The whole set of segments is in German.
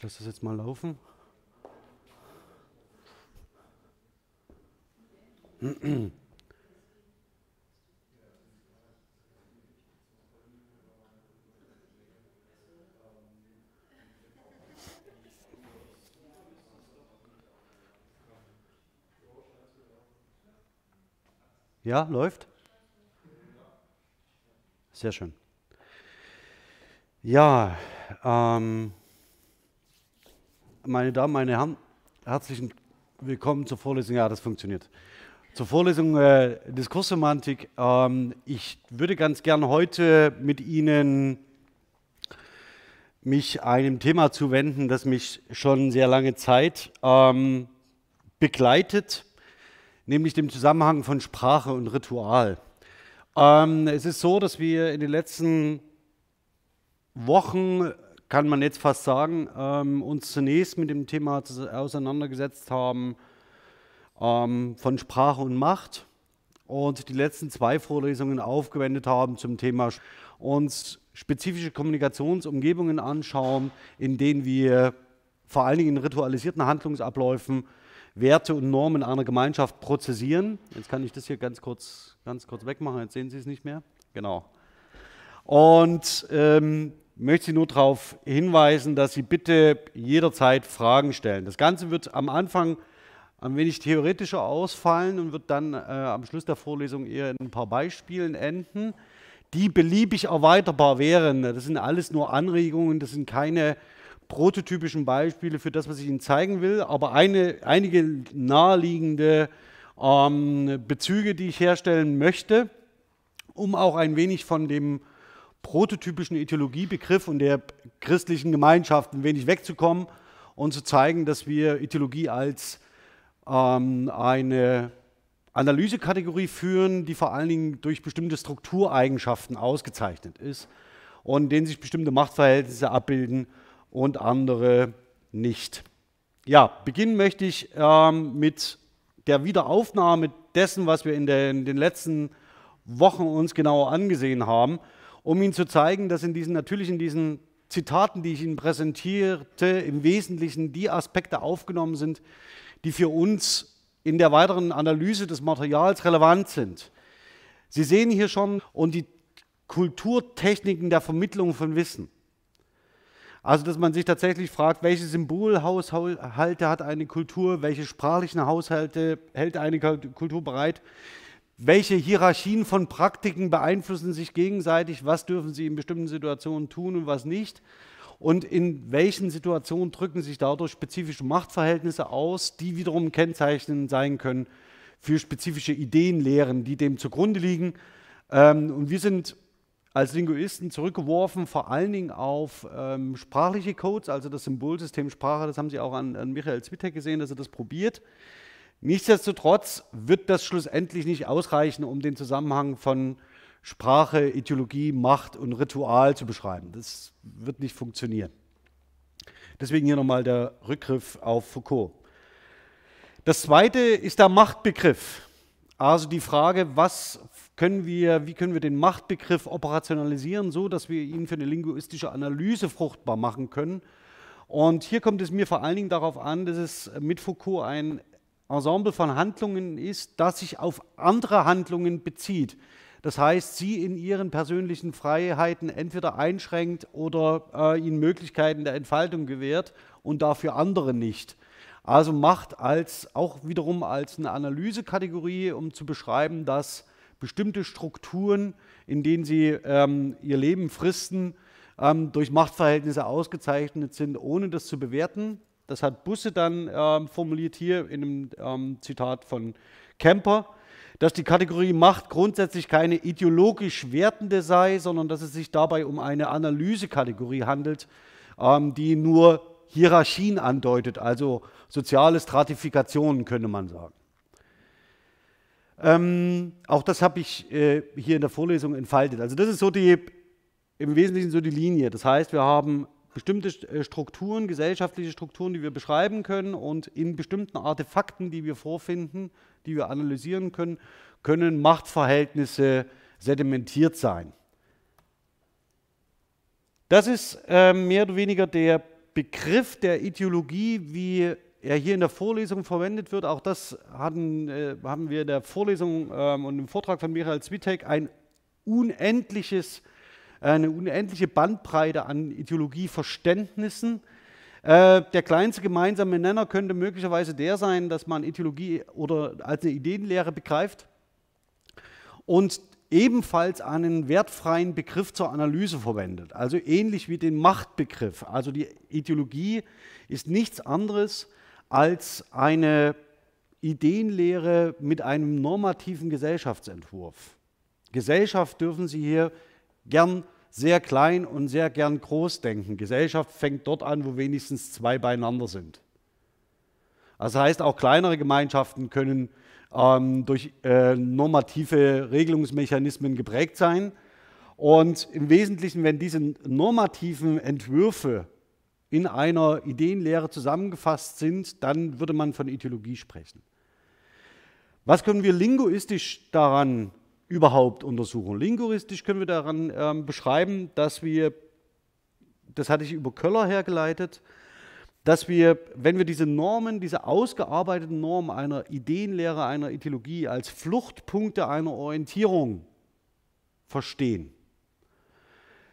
Ich lasse das jetzt mal laufen. Ja, läuft? Sehr schön. Ja, ähm, meine Damen, meine Herren, herzlichen Willkommen zur Vorlesung. Ja, das funktioniert. Zur Vorlesung äh, Diskurssemantik. Ähm, ich würde ganz gerne heute mit Ihnen mich einem Thema zuwenden, das mich schon sehr lange Zeit ähm, begleitet nämlich dem Zusammenhang von Sprache und Ritual. Ähm, es ist so, dass wir in den letzten Wochen, kann man jetzt fast sagen, ähm, uns zunächst mit dem Thema auseinandergesetzt haben ähm, von Sprache und Macht und die letzten zwei Vorlesungen aufgewendet haben zum Thema uns spezifische Kommunikationsumgebungen anschauen, in denen wir vor allen Dingen in ritualisierten Handlungsabläufen Werte und Normen einer Gemeinschaft prozessieren. Jetzt kann ich das hier ganz kurz, ganz kurz wegmachen, jetzt sehen Sie es nicht mehr. Genau. Und ähm, möchte Sie nur darauf hinweisen, dass Sie bitte jederzeit Fragen stellen. Das Ganze wird am Anfang ein wenig theoretischer ausfallen und wird dann äh, am Schluss der Vorlesung eher in ein paar Beispielen enden, die beliebig erweiterbar wären. Das sind alles nur Anregungen, das sind keine prototypischen Beispiele für das, was ich Ihnen zeigen will, aber eine, einige naheliegende ähm, Bezüge, die ich herstellen möchte, um auch ein wenig von dem prototypischen Ideologiebegriff und der christlichen Gemeinschaft ein wenig wegzukommen und zu zeigen, dass wir Ideologie als ähm, eine Analysekategorie führen, die vor allen Dingen durch bestimmte Struktureigenschaften ausgezeichnet ist und in denen sich bestimmte Machtverhältnisse abbilden und andere nicht. Ja, beginnen möchte ich ähm, mit der Wiederaufnahme dessen, was wir in, der, in, den letzten Wochen uns genauer angesehen haben, um Ihnen zu zeigen, dass in diesen, natürlich in diesen Zitaten, die ich Ihnen präsentierte, im Wesentlichen die Aspekte aufgenommen sind, die für uns in der weiteren Analyse des Materials relevant sind. Sie sehen hier schon und die Kulturtechniken der Vermittlung von Wissen. Also, dass man sich tatsächlich fragt, welche Symbolhaushalte hat eine Kultur, welche sprachlichen Haushalte hält eine Kultur bereit, welche Hierarchien von Praktiken beeinflussen sich gegenseitig, was dürfen sie in bestimmten Situationen tun und was nicht. Und in welchen Situationen drücken sich dadurch spezifische Machtverhältnisse aus, die wiederum kennzeichnend sein können für spezifische Ideenlehren, die dem zugrunde liegen. Ähm, und wir sind als Linguisten zurückgeworfen, vor allen Dingen auf ähm, sprachliche Codes, also das Symbolsystem Sprache, das haben Sie auch an, an Michael Zwitek gesehen, dass er das probiert. Nichtsdestotrotz wird das schlussendlich nicht ausreichen, um den Zusammenhang von Sprache, Ideologie, Macht und Ritual zu beschreiben. Das wird nicht funktionieren. Deswegen hier nochmal der Rückgriff auf Foucault. Das zweite ist der Machtbegriff. Also die Frage, was können wir, wie können wir den Machtbegriff operationalisieren, so dass wir ihn für eine linguistische Analyse fruchtbar machen können. Und hier kommt es mir vor allen Dingen darauf an, dass es mit Foucault ein Ensemble von Handlungen ist, das sich auf andere Handlungen bezieht. Das heißt, sie in ihren persönlichen Freiheiten entweder einschränkt oder äh, ihnen Möglichkeiten der Entfaltung gewährt und dafür andere nicht. Also Macht als auch wiederum als eine Analysekategorie, um zu beschreiben, dass bestimmte Strukturen, in denen sie ähm, ihr Leben fristen, ähm, durch Machtverhältnisse ausgezeichnet sind, ohne das zu bewerten. Das hat Busse dann ähm, formuliert hier in einem ähm, Zitat von Kemper, dass die Kategorie Macht grundsätzlich keine ideologisch wertende sei, sondern dass es sich dabei um eine Analysekategorie handelt, ähm, die nur Hierarchien andeutet, also soziale Stratifikationen könnte man sagen. Ähm, auch das habe ich äh, hier in der Vorlesung entfaltet. Also das ist so die, im Wesentlichen so die Linie. Das heißt, wir haben bestimmte äh, Strukturen, gesellschaftliche Strukturen, die wir beschreiben können und in bestimmten Artefakten, die wir vorfinden, die wir analysieren können, können Machtverhältnisse sedimentiert sein. Das ist äh, mehr oder weniger der Begriff der Ideologie, wie er hier in der Vorlesung verwendet wird, auch das hatten, äh, haben wir in der Vorlesung ähm, und im Vortrag von Michael Zwitek ein unendliches, eine unendliche Bandbreite an Ideologieverständnissen. Äh, der kleinste gemeinsame Nenner könnte möglicherweise der sein, dass man Ideologie oder als eine Ideenlehre begreift und ebenfalls einen wertfreien Begriff zur Analyse verwendet, also ähnlich wie den Machtbegriff. Also die Ideologie ist nichts anderes als eine Ideenlehre mit einem normativen Gesellschaftsentwurf. Gesellschaft dürfen Sie hier gern sehr klein und sehr gern groß denken. Gesellschaft fängt dort an, wo wenigstens zwei beieinander sind. Das heißt, auch kleinere Gemeinschaften können ähm, durch äh, normative Regelungsmechanismen geprägt sein. Und im Wesentlichen, wenn diese normativen Entwürfe in einer Ideenlehre zusammengefasst sind, dann würde man von Ideologie sprechen. Was können wir linguistisch daran überhaupt untersuchen? Linguistisch können wir daran ähm, beschreiben, dass wir, das hatte ich über Köller hergeleitet, dass wir, wenn wir diese Normen, diese ausgearbeiteten Normen einer Ideenlehre, einer Ideologie als Fluchtpunkte einer Orientierung verstehen,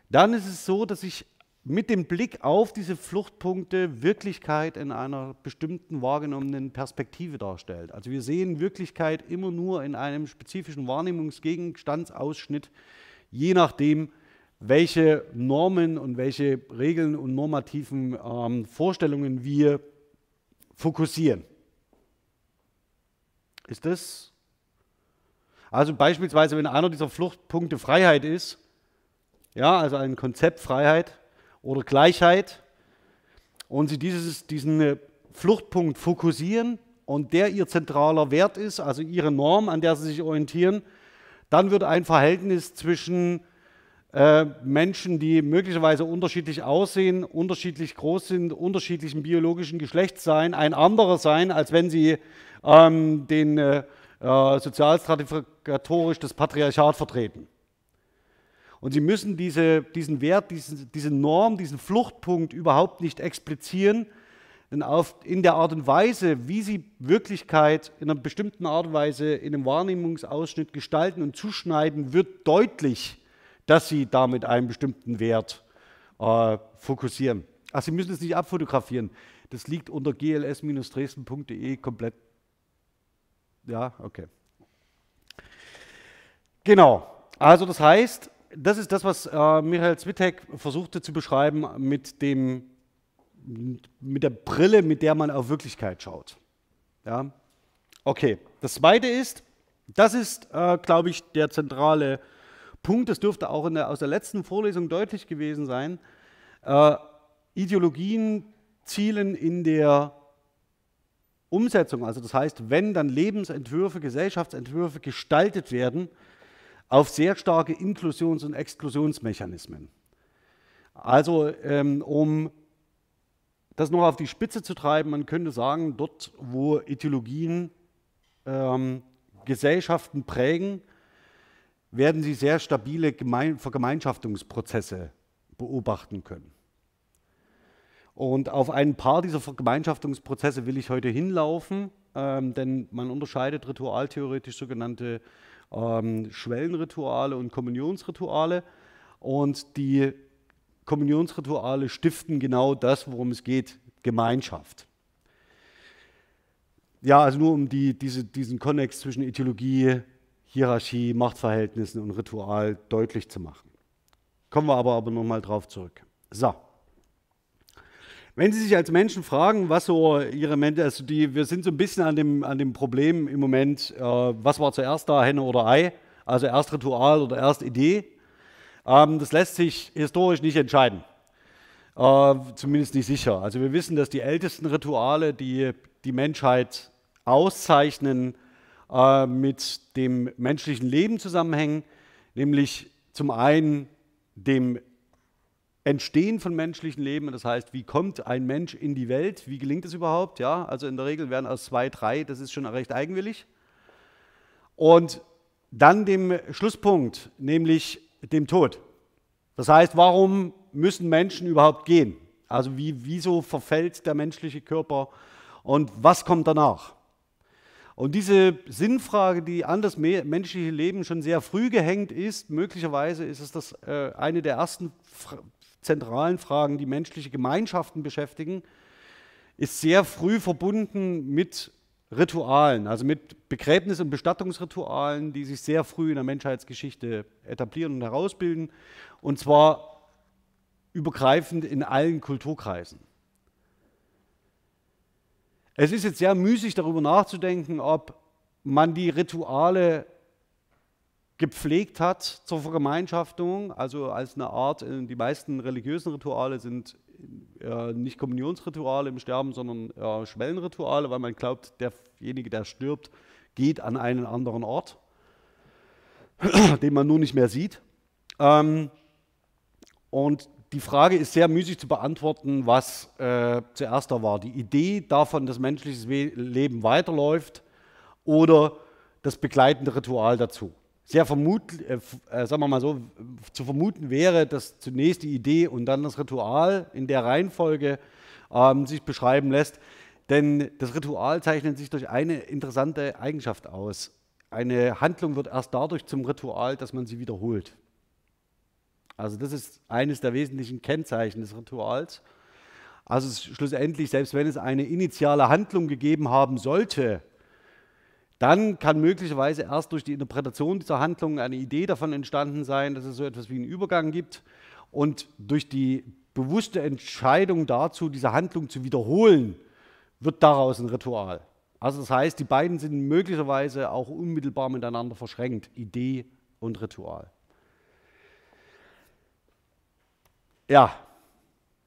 dann ist es so, dass ich mit dem Blick auf diese Fluchtpunkte Wirklichkeit in einer bestimmten wahrgenommenen Perspektive darstellt. Also wir sehen Wirklichkeit immer nur in einem spezifischen Wahrnehmungsgegenstandsausschnitt, je nachdem, welche Normen und welche Regeln und normativen ähm, Vorstellungen wir fokussieren. Ist das? Also beispielsweise, wenn einer dieser Fluchtpunkte Freiheit ist, ja, also ein Konzept Freiheit, oder Gleichheit und sie dieses, diesen äh, Fluchtpunkt fokussieren und der ihr zentraler Wert ist, also ihre Norm, an der sie sich orientieren, dann wird ein Verhältnis zwischen äh, Menschen, die möglicherweise unterschiedlich aussehen, unterschiedlich groß sind, unterschiedlichen biologischen Geschlechts sein, ein anderer sein, als wenn sie ähm, den äh, äh sozialstratifikatorisch das Patriarchat vertreten. Und sie müssen diese, diesen Wert, diesen, diese Norm, diesen Fluchtpunkt überhaupt nicht explizieren, denn auf, in der Art und Weise, wie sie Wirklichkeit in einer bestimmten Art und Weise in einem Wahrnehmungsausschnitt gestalten und zuschneiden, wird deutlich, dass sie damit einen bestimmten Wert äh, fokussieren. Ach, Sie müssen es nicht abfotografieren. Das liegt unter gls-dresden.de komplett. Ja, okay. Genau. Also das heißt, das ist das, was äh, Michael Zwitek versuchte zu beschreiben mit, dem, mit der Brille, mit der man auf Wirklichkeit schaut. Ja? Okay, das Zweite ist, das ist, äh, glaube ich, der zentrale Punkt, das dürfte auch der, aus der letzten Vorlesung deutlich gewesen sein. Äh, Ideologien zielen in der Umsetzung, also das heißt, wenn dann Lebensentwürfe, Gesellschaftsentwürfe gestaltet werden, auf sehr starke Inklusions- und Exklusionsmechanismen. Also ähm, um das noch auf die Spitze zu treiben, man könnte sagen, dort, wo Ideologien ähm, Gesellschaften prägen, werden sie sehr stabile Gemein Vergemeinschaftungsprozesse beobachten können. Und auf ein paar dieser Vergemeinschaftungsprozesse will ich heute hinlaufen, ähm, denn man unterscheidet ritualtheoretisch sogenannte ähm, Schwellenrituale und Kommunionsrituale. Und die Kommunionsrituale stiften genau das, worum es geht, Gemeinschaft. Ja, also nur um die, diese, diesen Konnex zwischen Ideologie, Hierarchie, Machtverhältnissen und Ritual deutlich zu machen. Kommen wir aber, aber nochmal drauf zurück. So. Wenn Sie sich als Menschen fragen, was so Ihre Mente, also die, wir sind so ein bisschen an dem, an dem Problem im Moment, äh, was war zuerst da, Henne oder Ei, also erst Ritual oder erst Idee. Ähm, das lässt sich historisch nicht entscheiden, äh, zumindest nicht sicher. Also wir wissen, dass die ältesten Rituale, die die Menschheit auszeichnen, äh, mit dem menschlichen Leben zusammenhängen, nämlich zum einen dem Entstehen von menschlichen Leben, das heißt, wie kommt ein Mensch in die Welt, wie gelingt es überhaupt? Ja, also in der Regel werden aus zwei, drei, das ist schon recht eigenwillig. Und dann dem Schlusspunkt, nämlich dem Tod. Das heißt, warum müssen Menschen überhaupt gehen? Also wie, wieso verfällt der menschliche Körper und was kommt danach? Und diese Sinnfrage, die an das menschliche Leben schon sehr früh gehängt ist, möglicherweise ist es das, äh, eine der ersten zentralen Fragen, die menschliche Gemeinschaften beschäftigen, ist sehr früh verbunden mit Ritualen, also mit Begräbnis- und Bestattungsritualen, die sich sehr früh in der Menschheitsgeschichte etablieren und herausbilden, und zwar übergreifend in allen Kulturkreisen. Es ist jetzt sehr müßig darüber nachzudenken, ob man die Rituale gepflegt hat zur Vergemeinschaftung, also als eine Art, äh, die meisten religiösen Rituale sind äh, nicht Kommunionsrituale im Sterben, sondern äh, Schwellenrituale, weil man glaubt, derjenige, der stirbt, geht an einen anderen Ort, den man nur nicht mehr sieht. Ähm, und die Frage ist sehr müßig zu beantworten, was äh, zuerst da war. Die Idee davon, dass menschliches Leben weiterläuft oder das begleitende Ritual dazu sehr vermutlich, äh, äh, sagen wir mal so, zu vermuten wäre, dass zunächst die Idee und dann das Ritual in der Reihenfolge ähm, sich beschreiben lässt. Denn das Ritual zeichnet sich durch eine interessante Eigenschaft aus. Eine Handlung wird erst dadurch zum Ritual, dass man sie wiederholt. Also das ist eines der wesentlichen Kennzeichen des Rituals. Also schlussendlich, selbst wenn es eine initiale Handlung gegeben haben sollte, dann kann möglicherweise erst durch die Interpretation dieser Handlung eine Idee davon entstanden sein, dass es so etwas wie einen Übergang gibt. Und durch die bewusste Entscheidung dazu, diese Handlung zu wiederholen, wird daraus ein Ritual. Also das heißt, die beiden sind möglicherweise auch unmittelbar miteinander verschränkt, Idee und Ritual. Ja,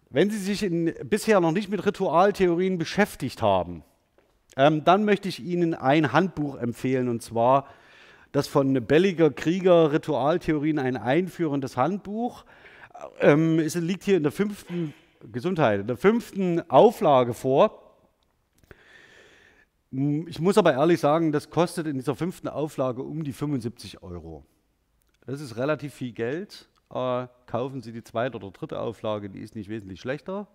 wenn Sie sich in, bisher noch nicht mit Ritualtheorien beschäftigt haben, ähm, dann möchte ich Ihnen ein Handbuch empfehlen, und zwar das von Belliger Krieger Ritualtheorien, ein einführendes Handbuch. Ähm, es liegt hier in der fünften Gesundheit, in der fünften Auflage vor. Ich muss aber ehrlich sagen, das kostet in dieser fünften Auflage um die 75 Euro. Das ist relativ viel Geld. Äh, kaufen Sie die zweite oder dritte Auflage, die ist nicht wesentlich schlechter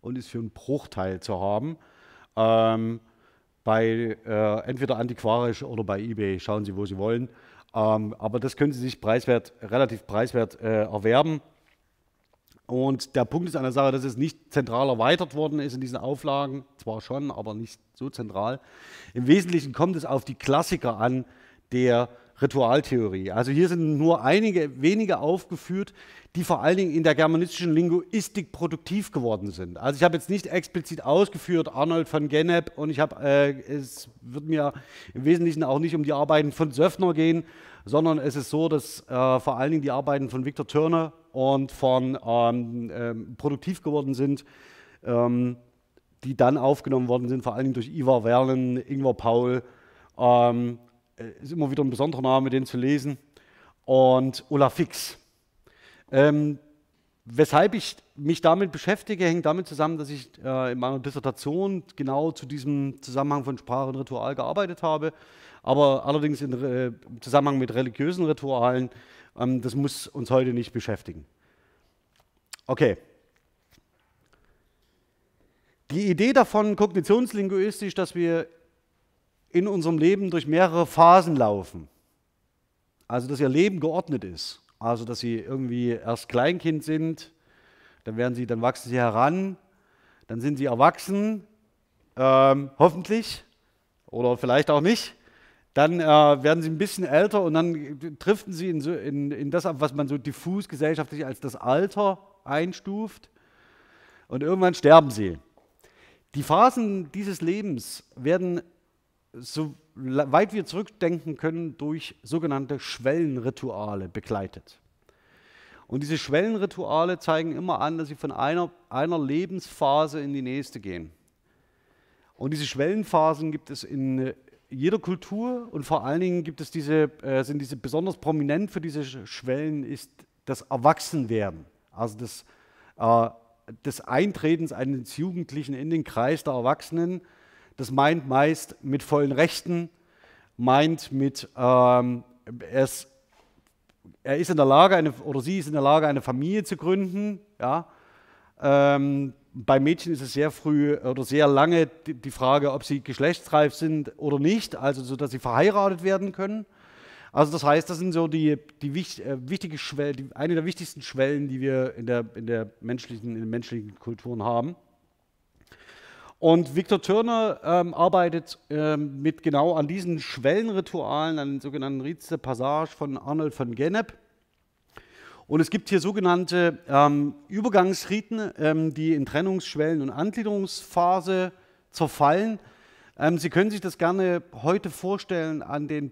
und ist für einen Bruchteil zu haben. Ähm, bei äh, entweder antiquarisch oder bei eBay. Schauen Sie, wo Sie wollen. Ähm, aber das können Sie sich preiswert, relativ preiswert äh, erwerben. Und der Punkt ist an der Sache, dass es nicht zentral erweitert worden ist in diesen Auflagen. Zwar schon, aber nicht so zentral. Im Wesentlichen kommt es auf die Klassiker an der Ritualtheorie. Also hier sind nur einige wenige aufgeführt, die vor allen Dingen in der germanistischen Linguistik produktiv geworden sind. Also ich habe jetzt nicht explizit ausgeführt Arnold von Gennep und ich habe, äh, es wird mir im Wesentlichen auch nicht um die Arbeiten von Söffner gehen, sondern es ist so, dass äh, vor allen Dingen die Arbeiten von Victor Turner und von ähm, äh, produktiv geworden sind, ähm, die dann aufgenommen worden sind, vor allen Dingen durch Ivar Werlen, Ingvar Paul. Ähm, ist immer wieder ein besonderer Name, den zu lesen. Und Olaf Fix. Ähm, weshalb ich mich damit beschäftige, hängt damit zusammen, dass ich äh, in meiner Dissertation genau zu diesem Zusammenhang von Sprache und Ritual gearbeitet habe, aber allerdings in, äh, im Zusammenhang mit religiösen Ritualen. Ähm, das muss uns heute nicht beschäftigen. Okay. Die Idee davon, kognitionslinguistisch, dass wir in unserem Leben durch mehrere Phasen laufen. Also, dass ihr Leben geordnet ist. Also, dass sie irgendwie erst Kleinkind sind, dann werden sie, dann wachsen sie heran, dann sind sie erwachsen, ähm, hoffentlich, oder vielleicht auch nicht. Dann äh, werden sie ein bisschen älter und dann driften sie in, so, in, in das ab, was man so diffus gesellschaftlich als das Alter einstuft. Und irgendwann sterben sie. Die Phasen dieses Lebens werden so weit wir zurückdenken können, durch sogenannte Schwellenrituale begleitet. Und diese Schwellenrituale zeigen immer an, dass sie von einer, einer Lebensphase in die nächste gehen. Und diese Schwellenphasen gibt es in äh, jeder Kultur und vor allen Dingen gibt es diese, äh, sind diese besonders prominent für diese Schwellen ist das Erwachsenwerden, also das, äh, des Eintretens eines Jugendlichen in den Kreis der Erwachsenen das meint meist mit vollen Rechten, meint mit, ähm, er, ist, in der Lage, eine, oder sie ist in der Lage, eine Familie zu gründen. Ja? Ähm, bei Mädchen ist es sehr früh oder sehr lange die, Frage, ob sie geschlechtsreif sind oder nicht, also so, dass sie verheiratet werden können. Also das heißt, das sind so die, die äh, wichtige Schwellen, die, eine der wichtigsten Schwellen, die wir in, der, in, der menschlichen, in den menschlichen Kulturen haben. Und Victor Turner ähm, arbeitet ähm, mit genau an diesen Schwellenritualen, an den sogenannten Rites de Passage von Arnold von Gennep. Und es gibt hier sogenannte ähm, Übergangsriten, ähm, die in Trennungsschwellen und Angliederungsphase zerfallen. Ähm, Sie können sich das gerne heute vorstellen an, den,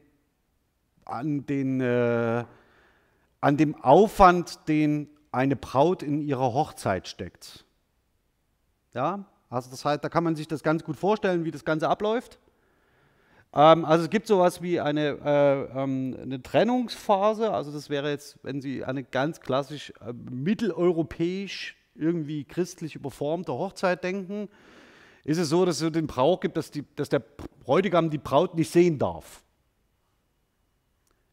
an, den, äh, an dem Aufwand, den eine Braut in ihrer Hochzeit steckt. Ja, also das heißt, da kann man sich das ganz gut vorstellen, wie das Ganze abläuft. Ähm, also es gibt sowas wie eine, äh, ähm, eine Trennungsphase. Also das wäre jetzt, wenn Sie eine ganz klassisch äh, mitteleuropäisch, irgendwie christlich überformte Hochzeit denken, ist es so, dass es den Brauch gibt, dass, die, dass der Bräutigam die Braut nicht sehen darf.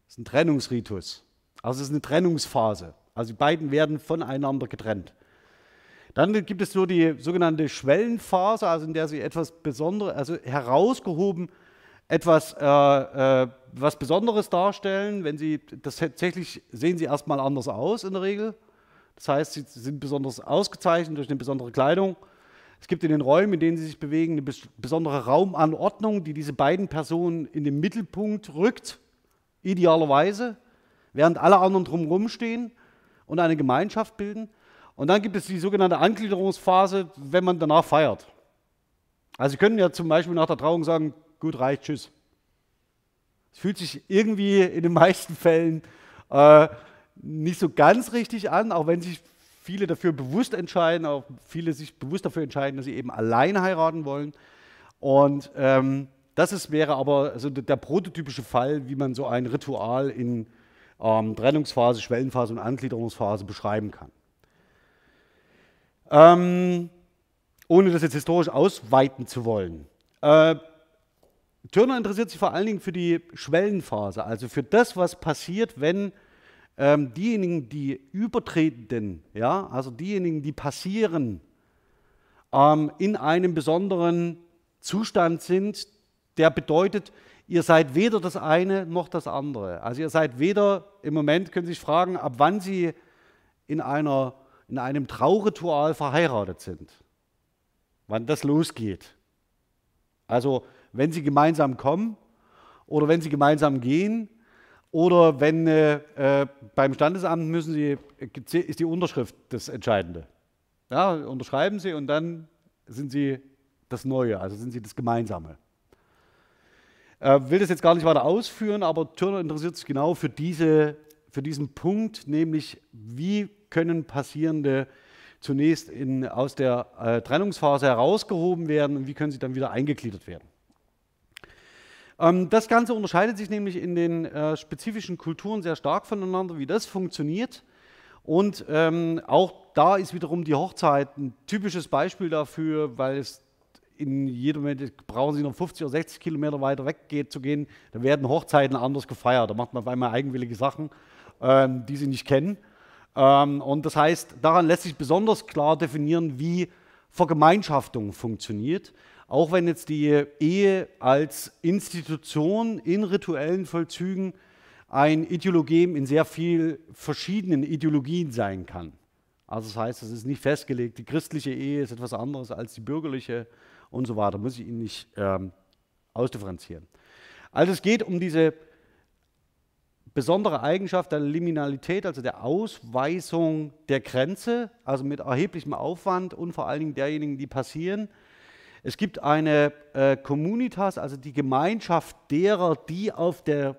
Das ist ein Trennungsritus. Also es ist eine Trennungsphase. Also die beiden werden voneinander getrennt. Dann gibt es so die sogenannte Schwellenphase, also in der sie etwas Besonderes, also herausgehoben etwas äh, äh, was Besonderes darstellen. Wenn sie das tatsächlich sehen sie erstmal anders aus in der Regel. Das heißt, sie sind besonders ausgezeichnet durch eine besondere Kleidung. Es gibt in den Räumen, in denen sie sich bewegen, eine besondere Raumanordnung, die diese beiden Personen in den Mittelpunkt rückt, idealerweise, während alle anderen drumherum stehen und eine Gemeinschaft bilden. Und dann gibt es die sogenannte Angliederungsphase, wenn man danach feiert. Also Sie können ja zum Beispiel nach der Trauung sagen, gut, reicht, tschüss. Es fühlt sich irgendwie in den meisten Fällen äh, nicht so ganz richtig an, auch wenn sich viele dafür bewusst entscheiden, auch viele sich bewusst dafür entscheiden, dass sie eben allein heiraten wollen. Und ähm, das ist, wäre aber also der, prototypische Fall, wie man so ein Ritual in ähm, Trennungsphase, Schwellenphase und Angliederungsphase beschreiben kann. Ähm, ohne das jetzt historisch ausweiten zu wollen. Äh, Turner interessiert sich vor allen Dingen für die Schwellenphase, also für das, was passiert, wenn ähm, diejenigen, die übertretenden, ja, also diejenigen, die passieren, ähm, in einem besonderen Zustand sind, der bedeutet, ihr seid weder das eine noch das andere. Also ihr seid weder, im Moment können Sie sich fragen, ab wann Sie in einer in einem Trauritual verheiratet sind. Wann das losgeht. Also wenn sie gemeinsam kommen oder wenn sie gemeinsam gehen oder wenn äh, äh beim Standesamt müssen sie, ist die Unterschrift das Entscheidende. Ja, unterschreiben sie und dann sind sie das Neue, also sind sie das Gemeinsame. Äh, will das jetzt gar nicht weiter ausführen, aber Turner interessiert sich genau für, diese, für diesen Punkt, nämlich wie können Passierende zunächst in, aus der äh, Trennungsphase herausgehoben werden und wie können sie dann wieder eingegliedert werden. Ähm, das Ganze unterscheidet sich nämlich in den äh, spezifischen Kulturen sehr stark voneinander, wie das funktioniert. Und ähm, auch da ist wiederum die Hochzeit ein typisches Beispiel dafür, weil es in jedem Moment brauchen Sie noch 50 oder 60 Kilometer weiter weg geht, zu gehen. Da werden Hochzeiten anders gefeiert. Da macht man auf einmal eigenwillige Sachen, ähm, die Sie nicht kennen. Ähm, und das heißt, daran lässt sich besonders klar definieren, wie Vergemeinschaftung funktioniert. Auch wenn jetzt die Ehe als Institution in rituellen Vollzügen ein Ideologem in sehr vielen verschiedenen Ideologien sein kann. Also das heißt, es ist nicht festgelegt, die christliche Ehe ist etwas anderes als die bürgerliche und so weiter. Muss ich Ihnen nicht ähm, ausdifferenzieren. Also es geht um diese besondere Eigenschaft der Liminalität, also der Ausweisung der Grenze, also mit erheblichem Aufwand und vor allen Dingen derjenigen, die passieren. Es gibt eine äh, Communitas, also die Gemeinschaft derer, die auf der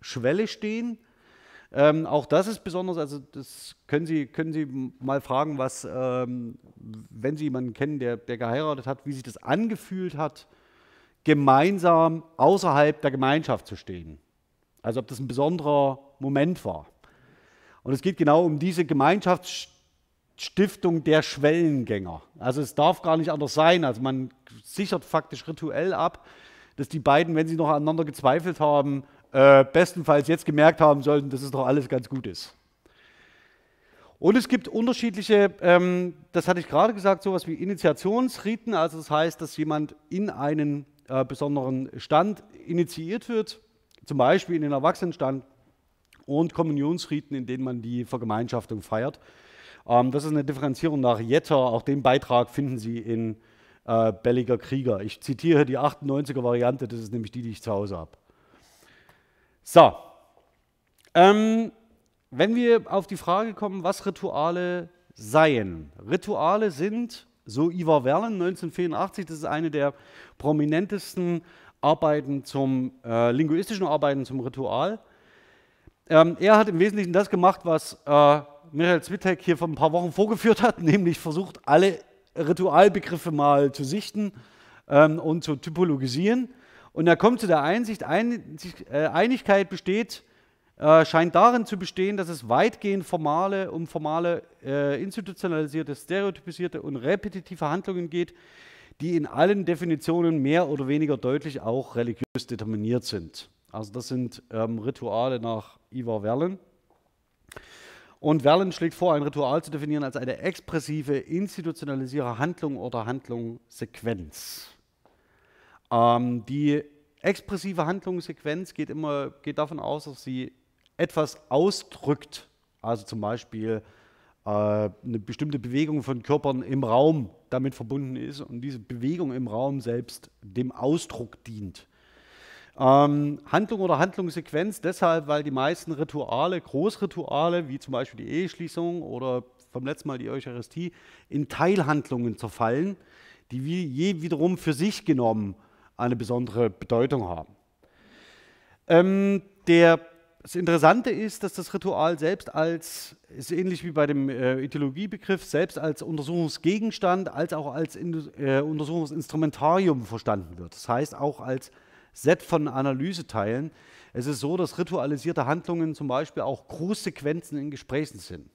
Schwelle stehen. Ähm, auch das ist besonders, also das können Sie, können Sie mal fragen, was, ähm, wenn Sie jemanden kennen, der, der geheiratet hat, wie sich das angefühlt hat, gemeinsam außerhalb der Gemeinschaft zu stehen. Also ob das ein besonderer Moment war. Und es geht genau um diese Gemeinschaftsstiftung der Schwellengänger. Also es darf gar nicht anders sein. Also man sichert faktisch rituell ab, dass die beiden, wenn sie noch aneinander gezweifelt haben, äh, bestenfalls jetzt gemerkt haben sollten, dass es doch alles ganz gut ist. Und es gibt unterschiedliche, ähm, das hatte ich gerade gesagt, sowas wie Initiationsriten. Also das heißt, dass jemand in einen äh, besonderen Stand initiiert wird, zum Beispiel in den Erwachsenenstand und Kommunionsriten, in denen man die Vergemeinschaftung feiert. Ähm, das ist eine Differenzierung nach Jetter. Auch den Beitrag finden Sie in äh, Belliger Krieger. Ich zitiere die 98er Variante, das ist nämlich die, die ich zu Hause habe. So, ähm, wenn wir auf die Frage kommen, was Rituale seien. Rituale sind, so Ivar Werlen 1984, das ist eine der prominentesten Arbeiten zum äh, linguistischen Arbeiten zum Ritual. Ähm, er hat im Wesentlichen das gemacht, was äh, Michael Zwitek hier vor ein paar Wochen vorgeführt hat, nämlich versucht, alle Ritualbegriffe mal zu sichten ähm, und zu typologisieren. Und er kommt zu der Einsicht, ein, äh, Einigkeit besteht, äh, scheint darin zu bestehen, dass es weitgehend formale, um formale, äh, institutionalisierte, stereotypisierte und repetitive Handlungen geht, die in allen Definitionen mehr oder weniger deutlich auch religiös determiniert sind. Also das sind ähm, Rituale nach Ivar Werlen. Und Werlen schlägt vor, ein Ritual zu definieren als eine expressive, institutionalisierte Handlung oder Handlungssequenz. Ähm, die expressive Handlungssequenz geht immer geht davon aus, dass sie etwas ausdrückt, also zum Beispiel eine bestimmte Bewegung von Körpern im Raum damit verbunden ist und diese Bewegung im Raum selbst dem Ausdruck dient. Ähm, Handlung oder Handlungssequenz deshalb, weil die meisten Rituale, Großrituale, wie zum Beispiel die Eheschließung oder vom letzten Mal die Eucharistie, in Teilhandlungen zerfallen, die je wiederum für sich genommen eine besondere Bedeutung haben. Ähm, der, das Interessante ist, dass das Ritual selbst als, ist ähnlich wie bei dem äh, Ideologiebegriff, selbst als Untersuchungsgegenstand, als auch als in, äh, Untersuchungsinstrumentarium verstanden wird. Das heißt auch als Set von Analyseteilen. Es ist so, dass ritualisierte Handlungen zum Beispiel auch Grußsequenzen in Gesprächen sind.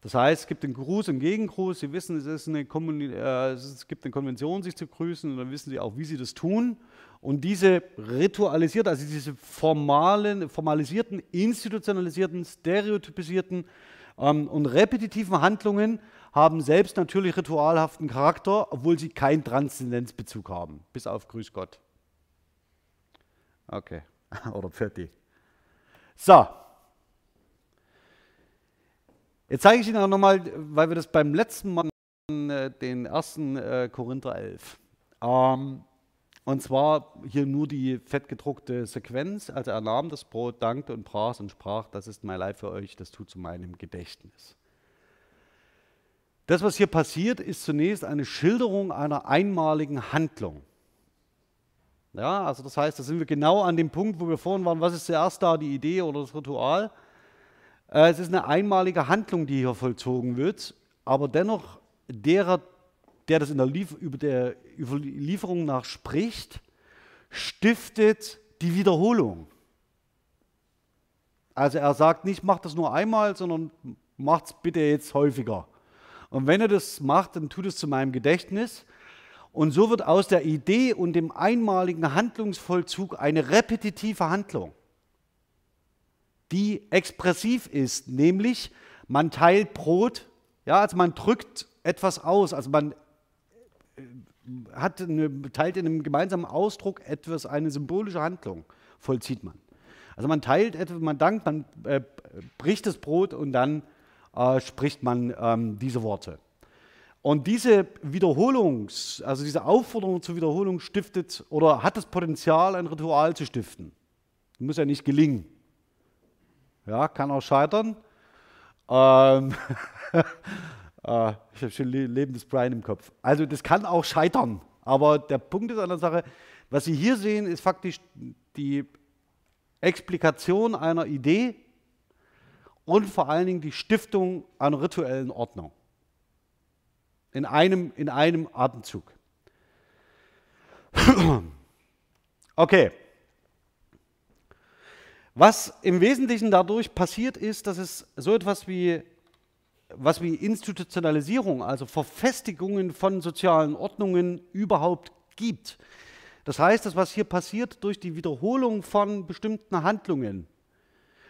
Das heißt, es gibt den Gruß und Gegengruß. Sie wissen, es, äh, es gibt eine Konvention, sich zu grüßen, und dann wissen Sie auch, wie Sie das tun. Und diese ritualisierten, also diese formalen, formalisierten, institutionalisierten, stereotypisierten ähm, und repetitiven Handlungen haben selbst natürlich ritualhaften Charakter, obwohl sie keinen Transzendenzbezug haben, bis auf Grüß Gott. Okay, oder Pfirti. So. Jetzt zeige ich Ihnen auch nochmal, weil wir das beim letzten Mal, äh, den ersten äh, Korinther 11. Ähm, und zwar hier nur die fettgedruckte Sequenz. Also er nahm das Brot, dankte und brach und sprach, das ist mein Leib für euch, das tut zu meinem Gedächtnis. Das, was hier passiert, ist zunächst eine Schilderung einer einmaligen Handlung. Ja, also das heißt, da sind wir genau an dem Punkt, wo wir vorhin waren, was ist zuerst da, die Idee oder das Ritual? Äh, es ist eine einmalige Handlung, die hier vollzogen wird, aber dennoch derer, der das in der Lief über der Überlieferung nach spricht, stiftet die Wiederholung. Also er sagt nicht, mach das nur einmal, sondern macht es bitte jetzt häufiger. Und wenn er das macht, dann tut es zu meinem Gedächtnis. Und so wird aus der Idee und dem einmaligen Handlungsvollzug eine repetitive Handlung, die expressiv ist, nämlich man teilt Brot, ja, also man drückt etwas aus, also man hat eine, teilt in einem gemeinsamen Ausdruck etwas, eine symbolische Handlung, vollzieht man. Also man teilt etwas, man dankt, man äh, bricht das Brot und dann äh, spricht man ähm, diese Worte. Und diese Wiederholung, also diese Aufforderung zur Wiederholung stiftet oder hat das Potenzial, ein Ritual zu stiften. Muss ja nicht gelingen. Ja, kann auch scheitern. Ähm äh, ich habe schon Leben des Brian im Kopf. Also das kann auch scheitern. Aber der Punkt ist an der Sache, was Sie hier sehen, ist faktisch die Explikation einer Idee, und vor allen Dingen die Stiftung einer rituellen Ordnung. In einem, in einem Atemzug. Okay. Was im Wesentlichen dadurch passiert ist, dass es so etwas wie, was wie Institutionalisierung, also Verfestigungen von sozialen Ordnungen überhaupt gibt. Das heißt, das, was hier passiert durch die Wiederholung von bestimmten Handlungen,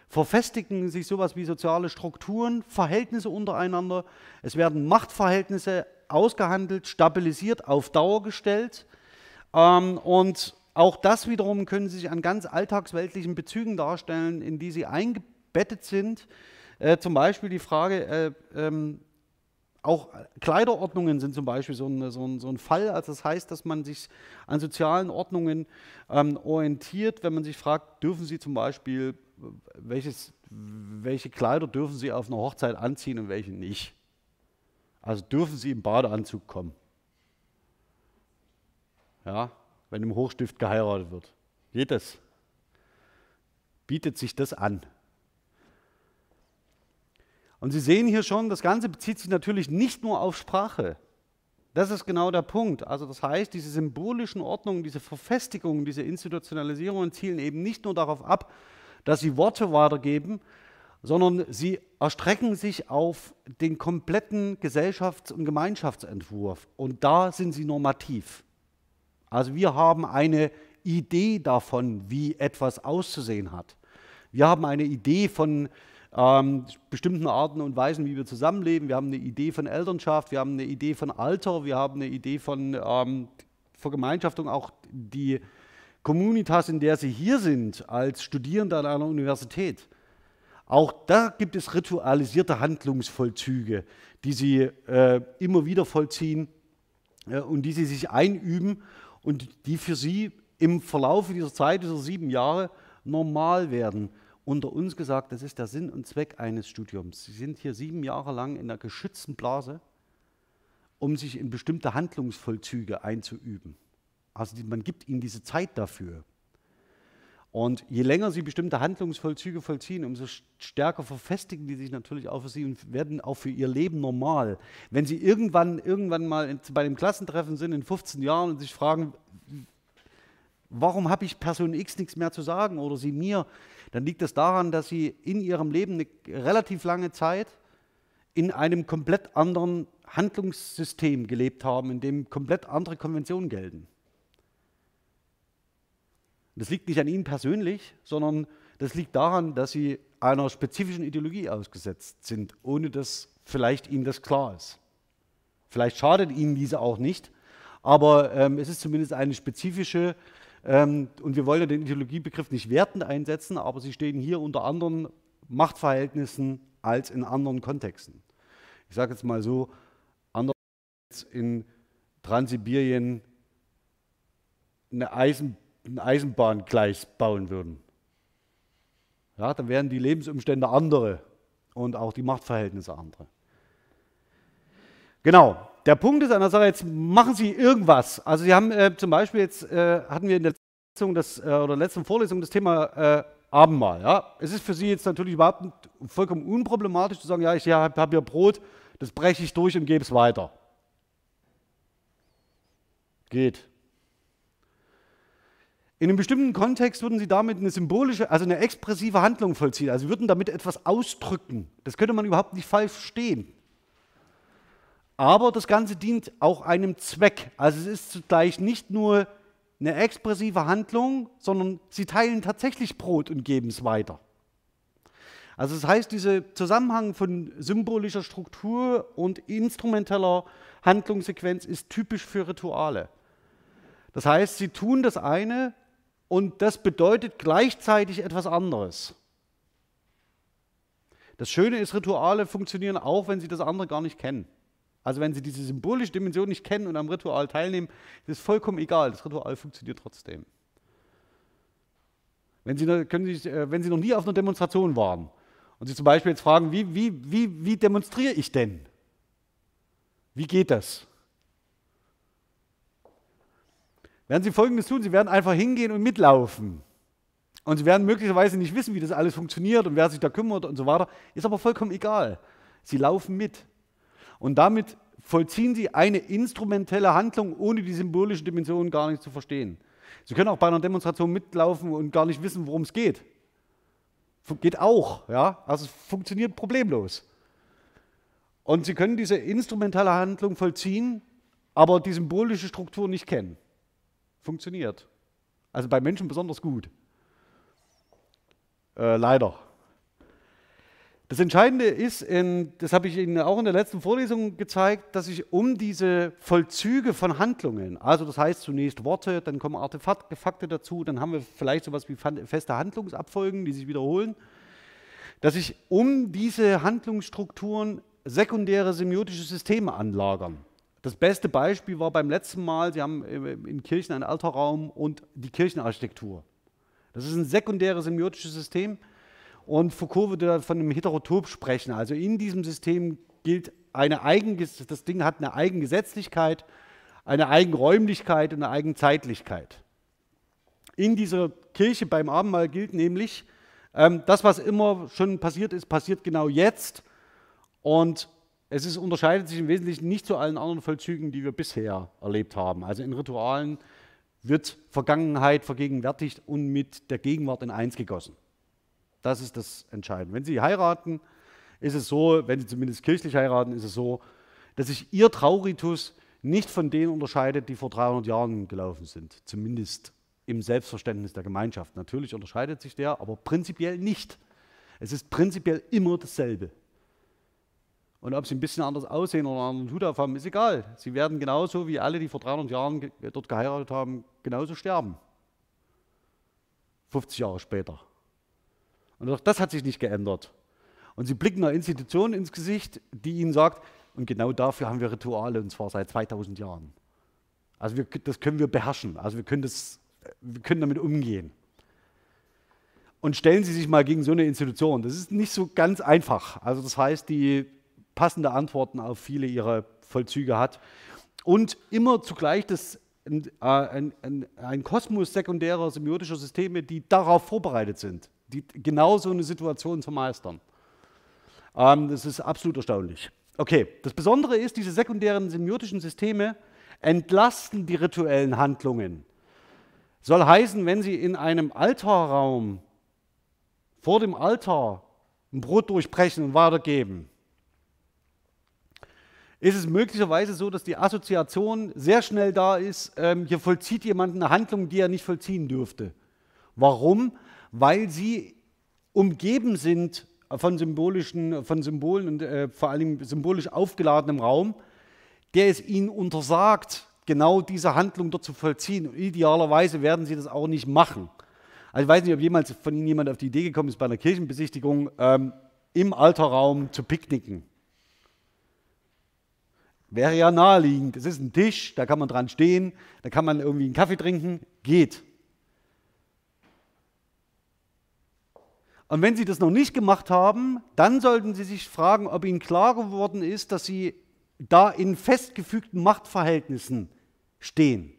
verfestigen sich sowas wie soziale Strukturen, Verhältnisse untereinander. Es werden Machtverhältnisse ausgehandelt, stabilisiert, auf Dauer gestellt. Ähm, und auch das wiederum können Sie sich an ganz alltagsweltlichen Bezügen darstellen, in die Sie eingebettet sind. Äh, zum Beispiel die Frage, äh, ähm, auch Kleiderordnungen sind zum Beispiel so ein, so, ein, so ein, Fall. Also das heißt, dass man sich an sozialen Ordnungen ähm, orientiert, wenn man sich fragt, dürfen Sie zum Beispiel, welches, welche Kleider dürfen Sie auf einer Hochzeit anziehen und welche nicht? Also dürfen Sie im Badeanzug kommen. Ja, wenn im Hochstift geheiratet wird. Geht das? Bietet sich das an? Und Sie sehen hier schon, das Ganze bezieht sich natürlich nicht nur auf Sprache. Das ist genau der Punkt. Also das heißt, diese symbolischen Ordnungen, diese Verfestigungen, diese Institutionalisierungen zielen eben nicht nur darauf ab, dass sie Worte weitergeben, sondern sie erstrecken sich auf den kompletten Gesellschafts- und Gemeinschaftsentwurf. Und da sind sie normativ. Also wir haben eine Idee davon, wie etwas auszusehen hat. Wir haben eine Idee von ähm, bestimmten Arten und Weisen, wie wir zusammenleben. Wir haben eine Idee von Elternschaft, wir haben eine Idee von Alter, wir haben eine Idee von ähm, Vergemeinschaftung, auch die Communitas, in der Sie hier sind, als Studierende an einer Universität. Auch da gibt es ritualisierte Handlungsvollzüge, die Sie äh, immer wieder vollziehen äh, und die Sie sich einüben und die für Sie im Verlauf dieser Zeit, dieser sieben Jahre, normal werden unter uns gesagt, das ist der Sinn und Zweck eines Studiums. Sie sind hier sieben Jahre lang in einer geschützten Blase, um sich in bestimmte Handlungsvollzüge einzuüben. Also man gibt ihnen diese Zeit dafür. Und je länger sie bestimmte Handlungsvollzüge vollziehen, umso stärker verfestigen die sich natürlich auch für sie und werden auch für ihr Leben normal. Wenn sie irgendwann, irgendwann mal bei dem Klassentreffen sind in 15 Jahren und sich fragen, warum habe ich Person X nichts mehr zu sagen oder sie mir, dann liegt es daran, dass sie in ihrem Leben eine relativ lange Zeit in einem komplett anderen Handlungssystem gelebt haben, in dem komplett andere Konventionen gelten. Das liegt nicht an Ihnen persönlich, sondern das liegt daran, dass Sie einer spezifischen Ideologie ausgesetzt sind, ohne dass vielleicht Ihnen das klar ist. Vielleicht schadet Ihnen diese auch nicht, aber ähm, es ist zumindest eine spezifische und wir wollen den Ideologiebegriff nicht wertend einsetzen, aber sie stehen hier unter anderen Machtverhältnissen als in anderen Kontexten. Ich sage jetzt mal so, anders als in Transsibirien eine Eisen, ein Eisenbahngleis bauen würden. Ja, dann wären die Lebensumstände andere und auch die Machtverhältnisse andere. Genau, der Punkt ist einerseits, machen Sie irgendwas. Also Sie haben äh, zum Beispiel jetzt, äh, hatten wir in der letzten, das, äh, oder letzten Vorlesung das Thema äh, Abendmahl. Ja? Es ist für Sie jetzt natürlich überhaupt vollkommen unproblematisch zu sagen, ja, ich ja, habe hab hier Brot, das breche ich durch und gebe es weiter. Geht. In einem bestimmten Kontext würden Sie damit eine symbolische, also eine expressive Handlung vollziehen. Also Sie würden damit etwas ausdrücken. Das könnte man überhaupt nicht falsch verstehen. Aber das Ganze dient auch einem Zweck. Also es ist zugleich nicht nur eine expressive Handlung, sondern sie teilen tatsächlich Brot und geben es weiter. Also das heißt, dieser Zusammenhang von symbolischer Struktur und instrumenteller Handlungssequenz ist typisch für Rituale. Das heißt, sie tun das eine und das bedeutet gleichzeitig etwas anderes. Das Schöne ist, Rituale funktionieren auch, wenn sie das andere gar nicht kennen. Also wenn Sie diese symbolische Dimension nicht kennen und am Ritual teilnehmen, ist es vollkommen egal. Das Ritual funktioniert trotzdem. Wenn Sie, Sie, äh, wenn Sie noch nie auf einer Demonstration waren und Sie zum Beispiel jetzt fragen, wie, wie, wie, wie demonstriere ich denn? Wie geht das? Werden Sie Folgendes tun, Sie werden einfach hingehen und mitlaufen. Und Sie werden möglicherweise nicht wissen, wie das alles funktioniert und wer sich da kümmert und so weiter. Ist aber vollkommen egal. Sie laufen mit. Und damit vollziehen sie eine instrumentelle Handlung, ohne die symbolische Dimension gar nicht zu verstehen. Sie können auch bei einer Demonstration mitlaufen und gar nicht wissen, worum es geht. Geht auch, ja. Also es funktioniert problemlos. Und Sie können diese instrumentelle Handlung vollziehen, aber die symbolische Struktur nicht kennen. Funktioniert. Also bei Menschen besonders gut. Äh, leider. Das Entscheidende ist, in, das habe ich Ihnen auch in der letzten Vorlesung gezeigt, dass sich um diese Vollzüge von Handlungen, also das heißt zunächst Worte, dann kommen Artefakte dazu, dann haben wir vielleicht sowas wie feste Handlungsabfolgen, die sich wiederholen, dass sich um diese Handlungsstrukturen sekundäre semiotische Systeme anlagern. Das beste Beispiel war beim letzten Mal, Sie haben in Kirchen einen Alterraum und die Kirchenarchitektur. Das ist ein sekundäres semiotisches System und Foucault würde von einem Heterotop sprechen. Also in diesem System gilt eine Eigen, das Ding hat eine Eigengesetzlichkeit, eine Eigenräumlichkeit und eine Eigenzeitlichkeit. In dieser Kirche beim Abendmahl gilt nämlich, ähm, das, was immer schon passiert ist, passiert genau jetzt. Und es ist, unterscheidet sich im Wesentlichen nicht zu allen anderen Vollzügen, die wir bisher erlebt haben. Also in Ritualen wird Vergangenheit vergegenwärtigt und mit der Gegenwart in eins gegossen. Das ist das Entscheidende. Wenn Sie heiraten, ist es so, wenn Sie zumindest kirchlich heiraten, ist es so, dass sich Ihr Trauritus nicht von denen unterscheidet, die vor 300 Jahren gelaufen sind. Zumindest im Selbstverständnis der Gemeinschaft. Natürlich unterscheidet sich der, aber prinzipiell nicht. Es ist prinzipiell immer dasselbe. Und ob sie ein bisschen anders aussehen oder einen anderen Hut aufhaben, ist egal. Sie werden genauso wie alle, die vor 300 Jahren dort geheiratet haben, genauso sterben. 50 Jahre später. Und auch das hat sich nicht geändert. Und sie blicken einer Institution ins Gesicht, die ihnen sagt, und genau dafür haben wir Rituale, und zwar seit 2000 Jahren. Also wir, das können wir beherrschen, also wir können, das, wir können damit umgehen. Und stellen Sie sich mal gegen so eine Institution. Das ist nicht so ganz einfach. Also das heißt, die passende Antworten auf viele ihrer Vollzüge hat. Und immer zugleich das, ein, ein, ein, Kosmos sekundärer semiotischer Systeme, die darauf vorbereitet sind die, genau so eine Situation zu meistern. Ähm, das ist absolut erstaunlich. Okay, das Besondere ist, diese sekundären semiotischen Systeme entlasten die rituellen Handlungen. Soll heißen, wenn Sie in einem Altarraum vor dem Altar ein Brot durchbrechen und weitergeben, ist es möglicherweise so, dass die Assoziation sehr schnell da ist, ähm, hier vollzieht jemand eine Handlung, die er nicht vollziehen dürfte. Warum? Weil sie umgeben sind von symbolischen, von Symbolen und äh, vor allem symbolisch aufgeladenem Raum, der es ihnen untersagt, genau diese Handlung dort zu vollziehen. Und idealerweise werden sie das auch nicht machen. Also ich weiß nicht, ob jemals von Ihnen jemand auf die Idee gekommen ist, bei einer Kirchenbesichtigung ähm, im Alterraum zu picknicken. Wäre ja naheliegend. Es ist ein Tisch, da kann man dran stehen, da kann man irgendwie einen Kaffee trinken, geht. Und wenn Sie das noch nicht gemacht haben, dann sollten Sie sich fragen, ob Ihnen klar geworden ist, dass Sie da in festgefügten Machtverhältnissen stehen.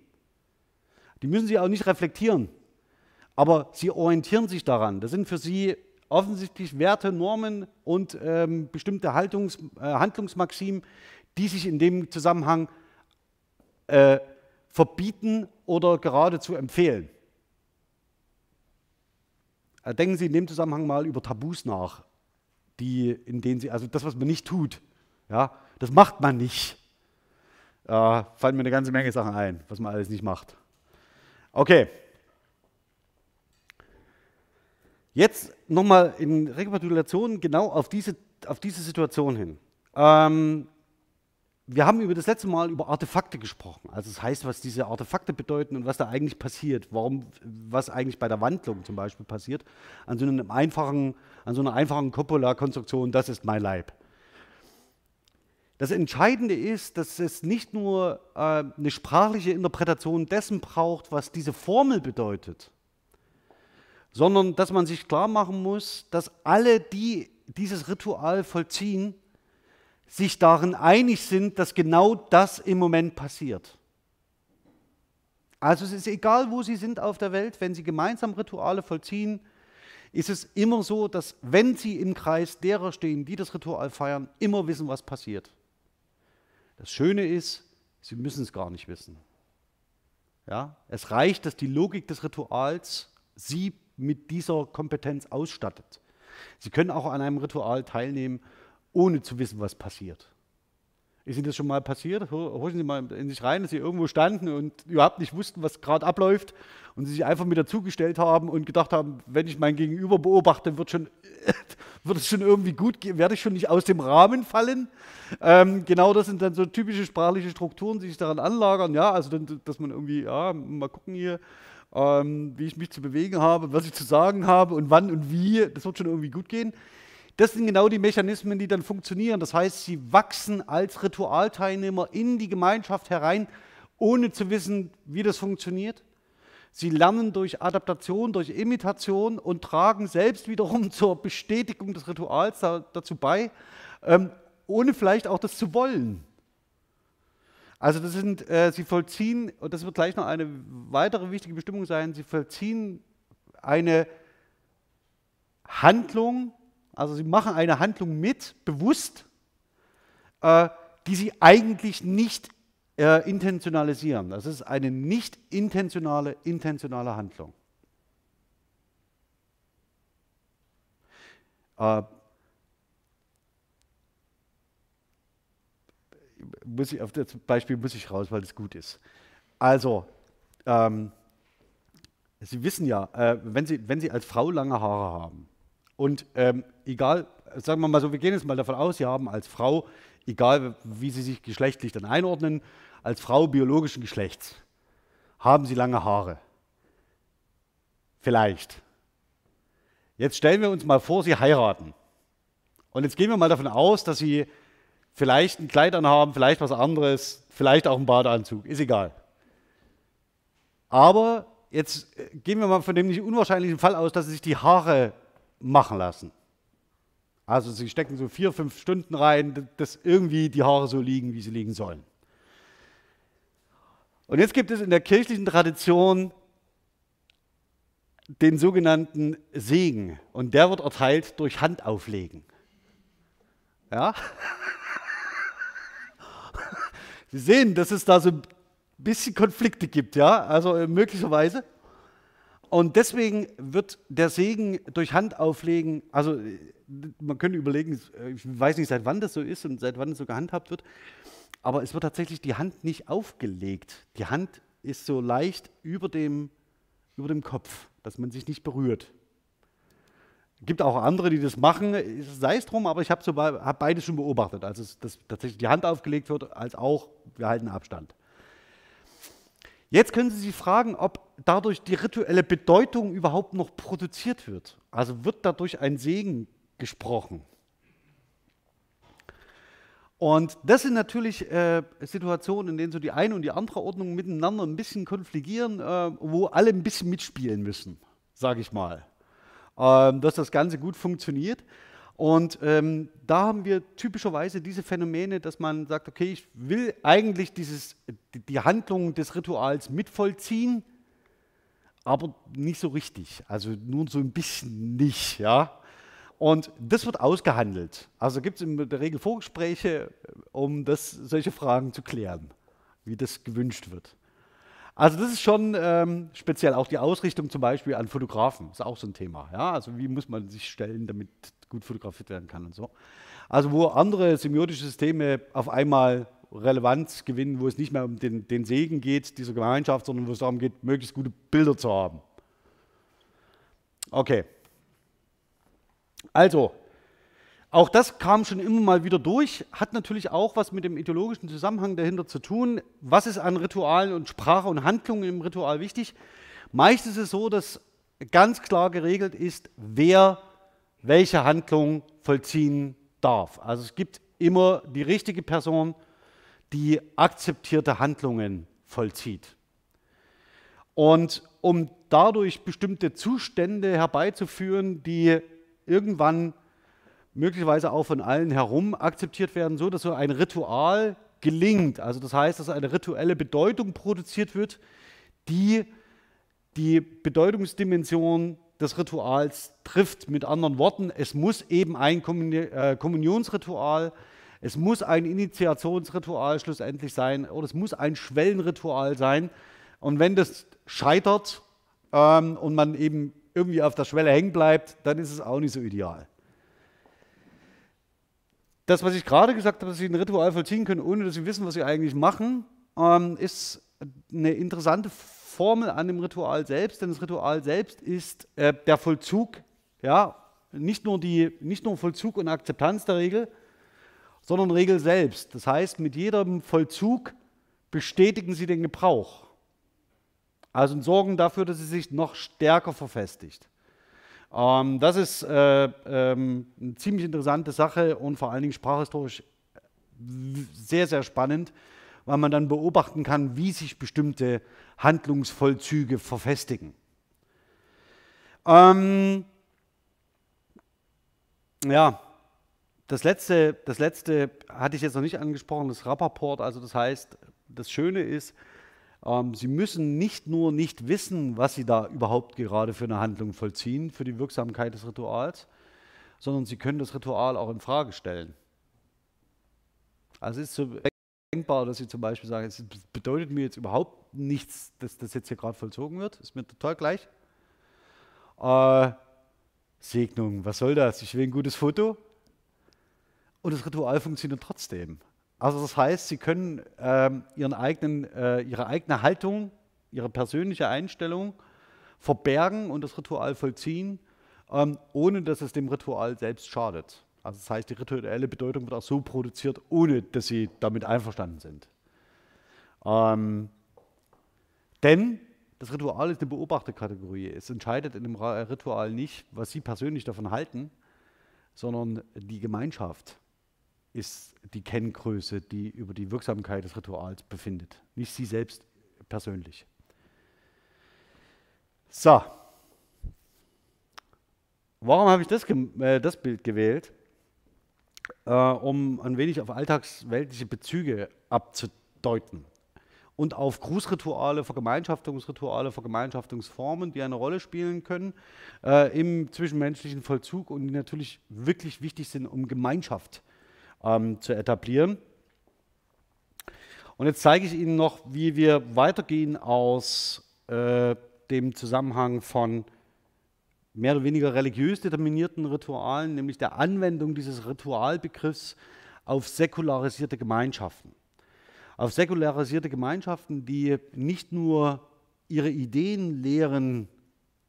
Die müssen Sie auch nicht reflektieren, aber Sie orientieren sich daran. Das sind für Sie offensichtlich Werte, Normen und ähm, bestimmte Haltungs, äh, Handlungsmaximen, die sich in dem Zusammenhang äh, verbieten oder geradezu empfehlen. Äh, denken Sie in dem Zusammenhang mal über Tabus nach, die, in denen Sie, also das, was man nicht tut, ja, das macht man nicht. Äh, fallen mir eine ganze Menge Sachen ein, was man alles nicht macht. Okay. Jetzt nochmal in Rekapitulation genau auf diese, auf diese Situation hin. Ähm, wir haben über das letzte Mal über Artefakte gesprochen. Also das heißt, was diese Artefakte bedeuten und was da eigentlich passiert, warum, was eigentlich bei der Wandlung zum Beispiel passiert, an so, einem einfachen, an so einer einfachen Coppola-Konstruktion, das ist mein Leib. Das Entscheidende ist, dass es nicht nur äh, eine sprachliche Interpretation dessen braucht, was diese Formel bedeutet, sondern dass man sich klar machen muss, dass alle, die dieses Ritual vollziehen, sich darin einig sind, dass genau das im Moment passiert. Also es ist egal, wo Sie sind auf der Welt, wenn Sie gemeinsam Rituale vollziehen, ist es immer so, dass wenn Sie im Kreis derer stehen, die das Ritual feiern, immer wissen, was passiert. Das Schöne ist, Sie müssen es gar nicht wissen. Ja? Es reicht, dass die Logik des Rituals Sie mit dieser Kompetenz ausstattet. Sie können auch an einem Ritual teilnehmen ohne zu wissen, was passiert. Ist Ihnen das schon mal passiert? Holen Sie mal in sich rein, dass Sie irgendwo standen und überhaupt nicht wussten, was gerade abläuft und Sie sich einfach mit dazugestellt haben und gedacht haben, wenn ich mein Gegenüber beobachte, wird schon, wird es schon irgendwie gut gehen, werde ich schon nicht aus dem Rahmen fallen. Ähm, genau das sind dann so typische sprachliche Strukturen, die sich daran anlagern, ja, also dann, dass man irgendwie, ja, mal gucken hier, ähm, wie ich mich zu bewegen habe, was ich zu sagen habe und wann und wie, das wird schon irgendwie gut gehen. Das sind genau die Mechanismen, die dann funktionieren. Das heißt, sie wachsen als Ritualteilnehmer in die Gemeinschaft herein, ohne zu wissen, wie das funktioniert. Sie lernen durch Adaptation, durch Imitation und tragen selbst wiederum zur Bestätigung des Rituals dazu bei, ähm, ohne vielleicht auch das zu wollen. Also das sind, äh, sie vollziehen, und das wird gleich noch eine weitere wichtige Bestimmung sein, sie vollziehen eine Handlung, also sie machen eine Handlung mit, bewusst, äh, die sie eigentlich nicht äh, intentionalisieren. Das ist eine nicht intentionale, intentionale Handlung. Äh, muss ich, auf das Beispiel muss ich raus, weil es gut ist. Also, ähm, Sie wissen ja, äh, wenn, Sie, wenn Sie als Frau lange Haare haben und ähm, egal, sagen wir mal so, wir gehen jetzt mal davon aus, Sie haben als Frau, egal wie Sie sich geschlechtlich dann einordnen, als Frau biologischen Geschlechts, haben Sie lange Haare. Vielleicht. Jetzt stellen wir uns mal vor, Sie heiraten. Und jetzt gehen wir mal davon aus, dass Sie vielleicht ein Kleid anhaben, vielleicht was anderes, vielleicht auch einen Badeanzug, ist egal. Aber jetzt äh, gehen wir mal von dem nicht unwahrscheinlichen Fall aus, dass sie sich die Haare machen lassen. Also sie stecken so vier, fünf Stunden rein, dass irgendwie die Haare so liegen, wie sie liegen sollen. Und jetzt gibt es in der kirchlichen Tradition den sogenannten Segen. Und der wird erteilt durch Handauflegen. Ja? Sie sehen, dass es da so ein bisschen Konflikte gibt, ja, also äh, möglicherweise. Und deswegen wird der Segen durch Handauflegen, also äh, man könnte überlegen, ich weiß nicht, seit wann das so ist und seit wann es so gehandhabt wird, aber es wird tatsächlich die Hand nicht aufgelegt. Die Hand ist so leicht über dem, über dem Kopf, dass man sich nicht berührt. Es gibt auch andere, die das machen, sei es drum, aber ich habe so, hab beides schon beobachtet. Also, dass tatsächlich die Hand aufgelegt wird, als auch wir halten Abstand. Jetzt können Sie sich fragen, ob dadurch die rituelle Bedeutung überhaupt noch produziert wird. Also wird dadurch ein Segen gesprochen. Und das sind natürlich äh, Situationen, in denen so die eine und die andere Ordnung miteinander ein bisschen konfligieren, äh, wo alle ein bisschen mitspielen müssen, sage ich mal ähm, dass das Ganze gut funktioniert. Und ähm, da haben wir typischerweise diese Phänomene, dass man sagt, okay, ich will eigentlich dieses, die Handlung des Rituals mitvollziehen, aber nicht so richtig, also nur so ein bisschen nicht, ja. Und das wird ausgehandelt. Also gibt es in der Regel Vorgespräche, um das, solche Fragen zu klären, wie das gewünscht wird. Also das ist schon ähm, speziell. Auch die Ausrichtung zum Beispiel an Fotografen ist auch so ein Thema. Ja? Also wie muss man sich stellen, damit gut fotografiert werden kann und so. Also wo andere semiotische Systeme auf einmal Relevanz gewinnen, wo es nicht mehr um den, den Segen geht dieser Gemeinschaft, sondern wo es darum geht, möglichst gute Bilder zu haben. Okay. Also, auch das kam schon immer mal wieder durch, hat natürlich auch was mit dem ideologischen Zusammenhang dahinter zu tun. Was ist an Ritualen und Sprache und Handlungen im Ritual wichtig? Meist ist es so, dass ganz klar geregelt ist, wer welche Handlung vollziehen darf. Also es gibt immer die richtige Person, die akzeptierte Handlungen vollzieht. Und um dadurch bestimmte Zustände herbeizuführen, die irgendwann möglicherweise auch von allen herum akzeptiert werden, so dass so ein Ritual gelingt. Also das heißt, dass eine rituelle Bedeutung produziert wird, die die Bedeutungsdimension des Rituals trifft. Mit anderen Worten, es muss eben ein äh, Kommunionsritual, es muss ein Initiationsritual schlussendlich sein oder es muss ein Schwellenritual sein. Und wenn das scheitert ähm, und man eben irgendwie auf der Schwelle hängen bleibt, dann ist es auch nicht so ideal das, was ich gerade gesagt habe, dass Sie ein Ritual vollziehen können, ohne dass Sie wissen, was Sie eigentlich machen, ähm, ist eine interessante Formel an dem Ritual selbst, denn das Ritual selbst ist äh, der Vollzug ja, nicht nur, die, nicht nur Vollzug und Akzeptanz der Regel, sondern Regel selbst. Das heißt, mit jedem Vollzug bestätigen sie den Gebrauch. Also sorgen dafür, dass sie sich noch stärker verfestigt. Ähm, das ist äh, ähm, eine ziemlich interessante Sache und vor allen Dingen sprachhistorisch sehr, sehr spannend, weil man dann beobachten kann, wie sich bestimmte Handlungsvollzüge verfestigen. Ähm, ja, das letzte, das letzte hatte ich jetzt noch nicht angesprochen, das Rappaport. Also das heißt, das Schöne ist, ähm, Sie müssen nicht nur nicht wissen, was Sie da überhaupt gerade für eine Handlung vollziehen, für die Wirksamkeit des Rituals, sondern Sie können das Ritual auch in Frage stellen. Also es ist so denkbar, dass Sie zum Beispiel sagen, es bedeutet mir jetzt überhaupt nichts, dass das jetzt hier gerade vollzogen wird, ist mir total gleich. Äh, Segnung, was soll das? Ich will ein gutes Foto. Und das Ritual funktioniert trotzdem. Also das heißt, Sie können ähm, ihren eigenen, äh, Ihre eigene Haltung, Ihre persönliche Einstellung verbergen und das Ritual vollziehen, ähm, ohne dass es dem Ritual selbst schadet. Also das heißt, die rituelle Bedeutung wird auch so produziert, ohne dass Sie damit einverstanden sind. Ähm, denn das Ritual ist eine Beobachterkategorie. Es entscheidet in dem Ritual nicht, was Sie persönlich davon halten, sondern die Gemeinschaft ist die Kenngröße, die über die Wirksamkeit des Rituals befindet, nicht sie selbst persönlich. So, warum habe ich das, äh, das Bild gewählt? Äh, um ein wenig auf alltagsweltliche Bezüge abzudeuten und auf Grußrituale, Vergemeinschaftungsrituale, Vergemeinschaftungsformen, die eine Rolle spielen können äh, im zwischenmenschlichen Vollzug und die natürlich wirklich wichtig sind, um Gemeinschaft zu ähm, zu etablieren. Und jetzt zeige ich Ihnen noch, wie wir weitergehen aus äh, dem Zusammenhang von mehr oder weniger religiös determinierten Ritualen, nämlich der Anwendung dieses Ritualbegriffs auf säkularisierte Gemeinschaften. Auf säkularisierte Gemeinschaften, die nicht nur ihre Ideenlehren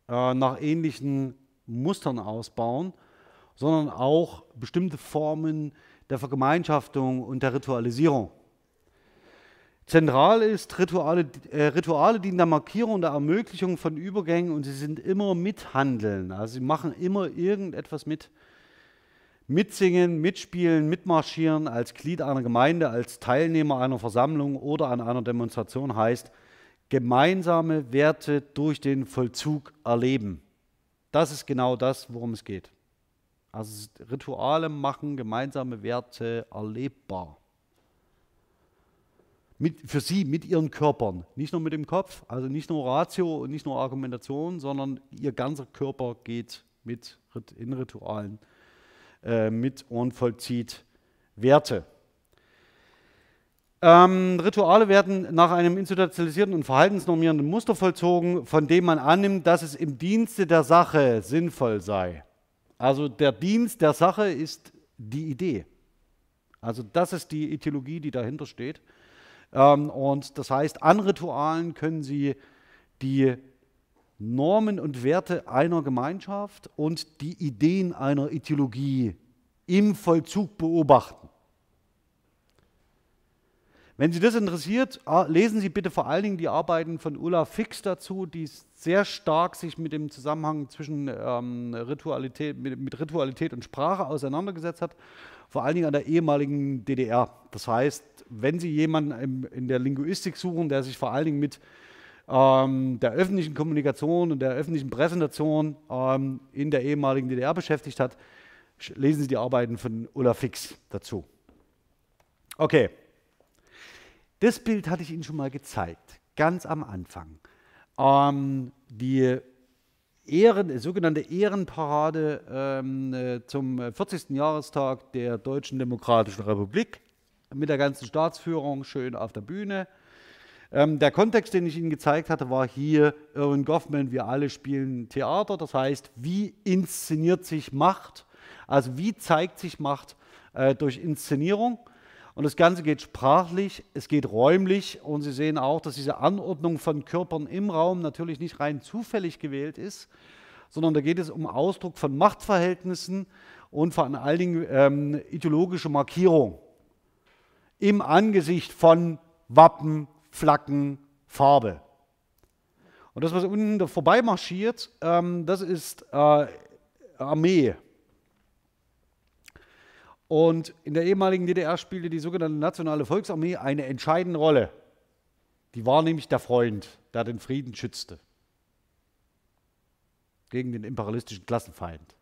äh, nach ähnlichen Mustern ausbauen, sondern auch bestimmte Formen der Vergemeinschaftung und der Ritualisierung. Zentral ist, Rituale, äh, Rituale dienen der Markierung und der Ermöglichung von Übergängen und sie sind immer mithandeln. Also sie machen immer irgendetwas mit. Mitsingen, mitspielen, mitmarschieren als Glied einer Gemeinde, als Teilnehmer einer Versammlung oder an einer Demonstration heißt, gemeinsame Werte durch den Vollzug erleben. Das ist genau das, worum es geht. Also Rituale machen gemeinsame Werte erlebbar. Mit, für sie, mit ihren Körpern. Nicht nur mit dem Kopf, also nicht nur Ratio und nicht nur Argumentation, sondern ihr ganzer Körper geht mit in Ritualen äh, mit und vollzieht Werte. Ähm, Rituale werden nach einem institutionalisierten und verhaltensnormierenden Muster vollzogen, von dem man annimmt, dass es im Dienste der Sache sinnvoll sei. Also der Dienst der Sache ist die Idee. Also das ist die Ideologie, die dahinter steht. Ähm, und das heißt, an Ritualen können Sie die Normen und Werte einer Gemeinschaft und die Ideen einer Ideologie im Vollzug beobachten. Wenn Sie das interessiert, lesen Sie bitte vor allen Dingen die Arbeiten von Ulla Fix dazu, die sehr stark sich mit dem Zusammenhang zwischen ähm, Ritualität, mit, mit, Ritualität und Sprache auseinandergesetzt hat, vor allen Dingen an der ehemaligen DDR. Das heißt, wenn Sie jemanden im, in der Linguistik suchen, der sich vor allen Dingen mit ähm, der öffentlichen Kommunikation und der öffentlichen Präsentation ähm, in der ehemaligen DDR beschäftigt hat, lesen Sie die Arbeiten von Ulla Fix dazu. Okay. Das Bild hatte ich Ihnen schon mal gezeigt, ganz am Anfang. Ähm, die Ehren, sogenannte Ehrenparade ähm, äh, zum 40. Jahrestag der Deutschen Demokratischen Republik mit der ganzen Staatsführung schön auf der Bühne. Ähm, der Kontext, den ich Ihnen gezeigt hatte, war hier Irwin Goffman, wir alle spielen Theater. Das heißt, wie inszeniert sich Macht? Also wie zeigt sich Macht äh, durch Inszenierung? Und das Ganze geht sprachlich, es geht räumlich und Sie sehen auch, dass diese Anordnung von Körpern im Raum natürlich nicht rein zufällig gewählt ist, sondern da geht es um Ausdruck von Machtverhältnissen und vor allen Dingen ähm, ideologische Markierung im Angesicht von Wappen, Flaggen, Farbe. Und das, was unten vorbei marschiert, ähm, das ist äh, Armee. Und in der ehemaligen DDR spielte die sogenannte Nationale Volksarmee eine entscheidende Rolle. Die war nämlich der Freund, der den Frieden schützte gegen den imperialistischen Klassenfeind.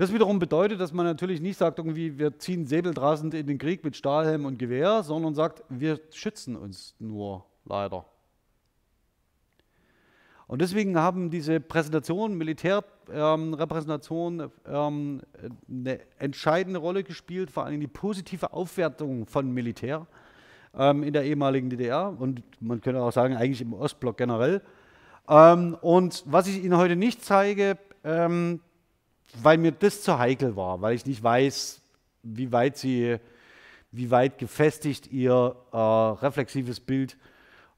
Das wiederum bedeutet, dass man natürlich nicht sagt, irgendwie, wir ziehen säbeldrasend in den Krieg mit Stahlhelm und Gewehr, sondern sagt, wir schützen uns nur leider. Und deswegen haben diese Präsentationen, Militärrepräsentationen ähm, ähm, eine entscheidende Rolle gespielt, vor allem die positive Aufwertung von Militär ähm, in der ehemaligen DDR und man könnte auch sagen, eigentlich im Ostblock generell. Ähm, und was ich Ihnen heute nicht zeige, ähm, weil mir das zu heikel war, weil ich nicht weiß, wie weit Sie, wie weit gefestigt Ihr äh, reflexives Bild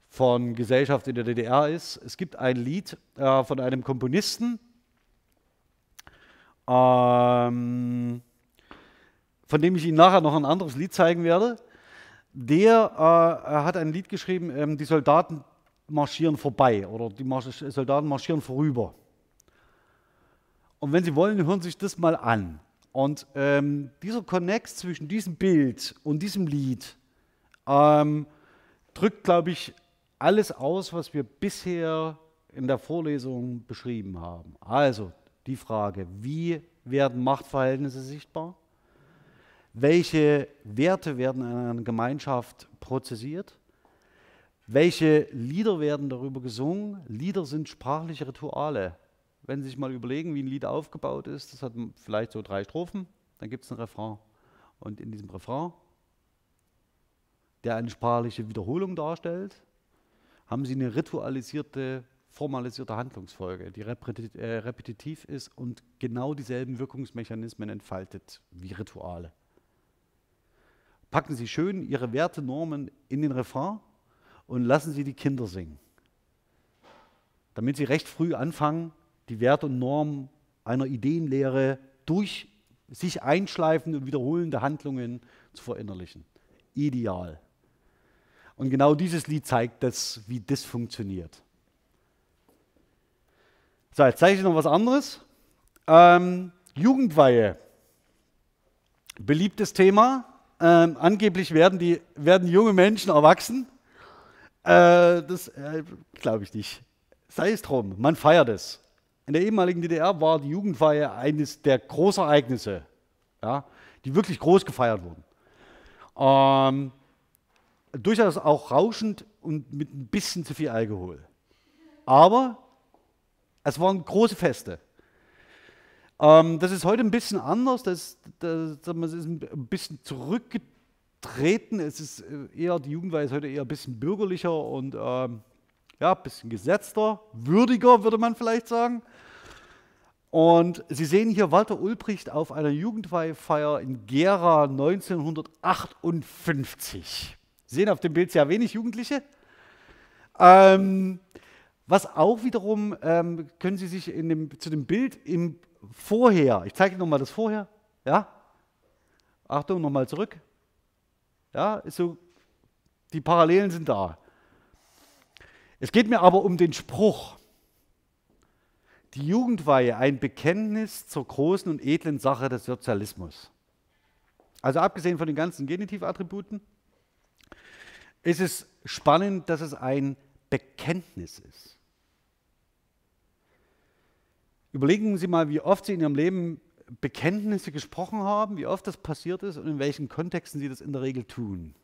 von Gesellschaft in der DDR ist. Es gibt ein Lied äh, von einem Komponisten, ähm, von dem ich Ihnen nachher noch ein anderes Lied zeigen werde. Der äh, hat ein Lied geschrieben, ähm, die Soldaten marschieren vorbei oder die Marsch Soldaten marschieren vorüber. Und wenn Sie wollen, hören Sie sich das mal an. Und ähm, dieser Connect zwischen diesem Bild und diesem Lied ähm, drückt, glaube ich, alles aus, was wir bisher in der Vorlesung beschrieben haben. Also die Frage, wie werden Machtverhältnisse sichtbar? Welche Werte werden in einer Gemeinschaft prozessiert? Welche Lieder werden darüber gesungen? Lieder sind sprachliche Rituale. Wenn Sie sich mal überlegen, wie ein Lied aufgebaut ist, das hat vielleicht so drei Strophen, dann gibt es einen Refrain. Und in diesem Refrain, der eine sprachliche Wiederholung darstellt, haben Sie eine ritualisierte, formalisierte Handlungsfolge, die äh, repetitiv ist und genau dieselben Wirkungsmechanismen entfaltet wie Rituale. Packen Sie schön Ihre Wertenormen in den Refrain und lassen Sie die Kinder singen, damit sie recht früh anfangen, die Werte und Normen einer Ideenlehre durch sich einschleifende und wiederholende Handlungen zu verinnerlichen. Ideal. Und genau dieses Lied zeigt das, wie das funktioniert. So, jetzt zeige ich noch was anderes. Ähm, Jugendweihe. Beliebtes Thema. Ähm, angeblich werden, die, werden junge Menschen erwachsen. Äh, das äh, glaube ich nicht. Sei es drum, man feiert es. In der ehemaligen DDR war die Jugendweihe eines der Großereignisse, ja, die wirklich groß gefeiert wurden. Ähm, durchaus auch rauschend und mit ein bisschen zu viel Alkohol. Aber es waren große Feste. Ähm, das ist heute ein bisschen anders. Das, das, das ist ein bisschen zurückgetreten. Es ist äh, eher, die Jugendweihe ist heute eher ein bisschen bürgerlicher und ähm, ja, ein bisschen gesetzter, würdiger, würde man vielleicht sagen. Und Sie sehen hier Walter Ulbricht auf einer Jugendweihfeier in Gera 1958. Sie sehen auf dem Bild sehr wenig Jugendliche. Ähm, was auch wiederum, ähm, können Sie sich dem, zu dem Bild im Vorher, ich zeige Ihnen nochmal das Vorher, ja? Achtung, nochmal zurück. Ja, ist so, die Parallelen sind da. Es geht mir aber um den Spruch. Die Jugendweihe, ein Bekenntnis zur großen und edlen Sache des Sozialismus. Also abgesehen von den ganzen Genitivattributen, ist es spannend, dass es ein Bekenntnis ist. Überlegen Sie mal, wie oft Sie in Ihrem Leben Bekenntnisse gesprochen haben, wie oft das passiert ist und in welchen Kontexten Sie das in der Regel tun.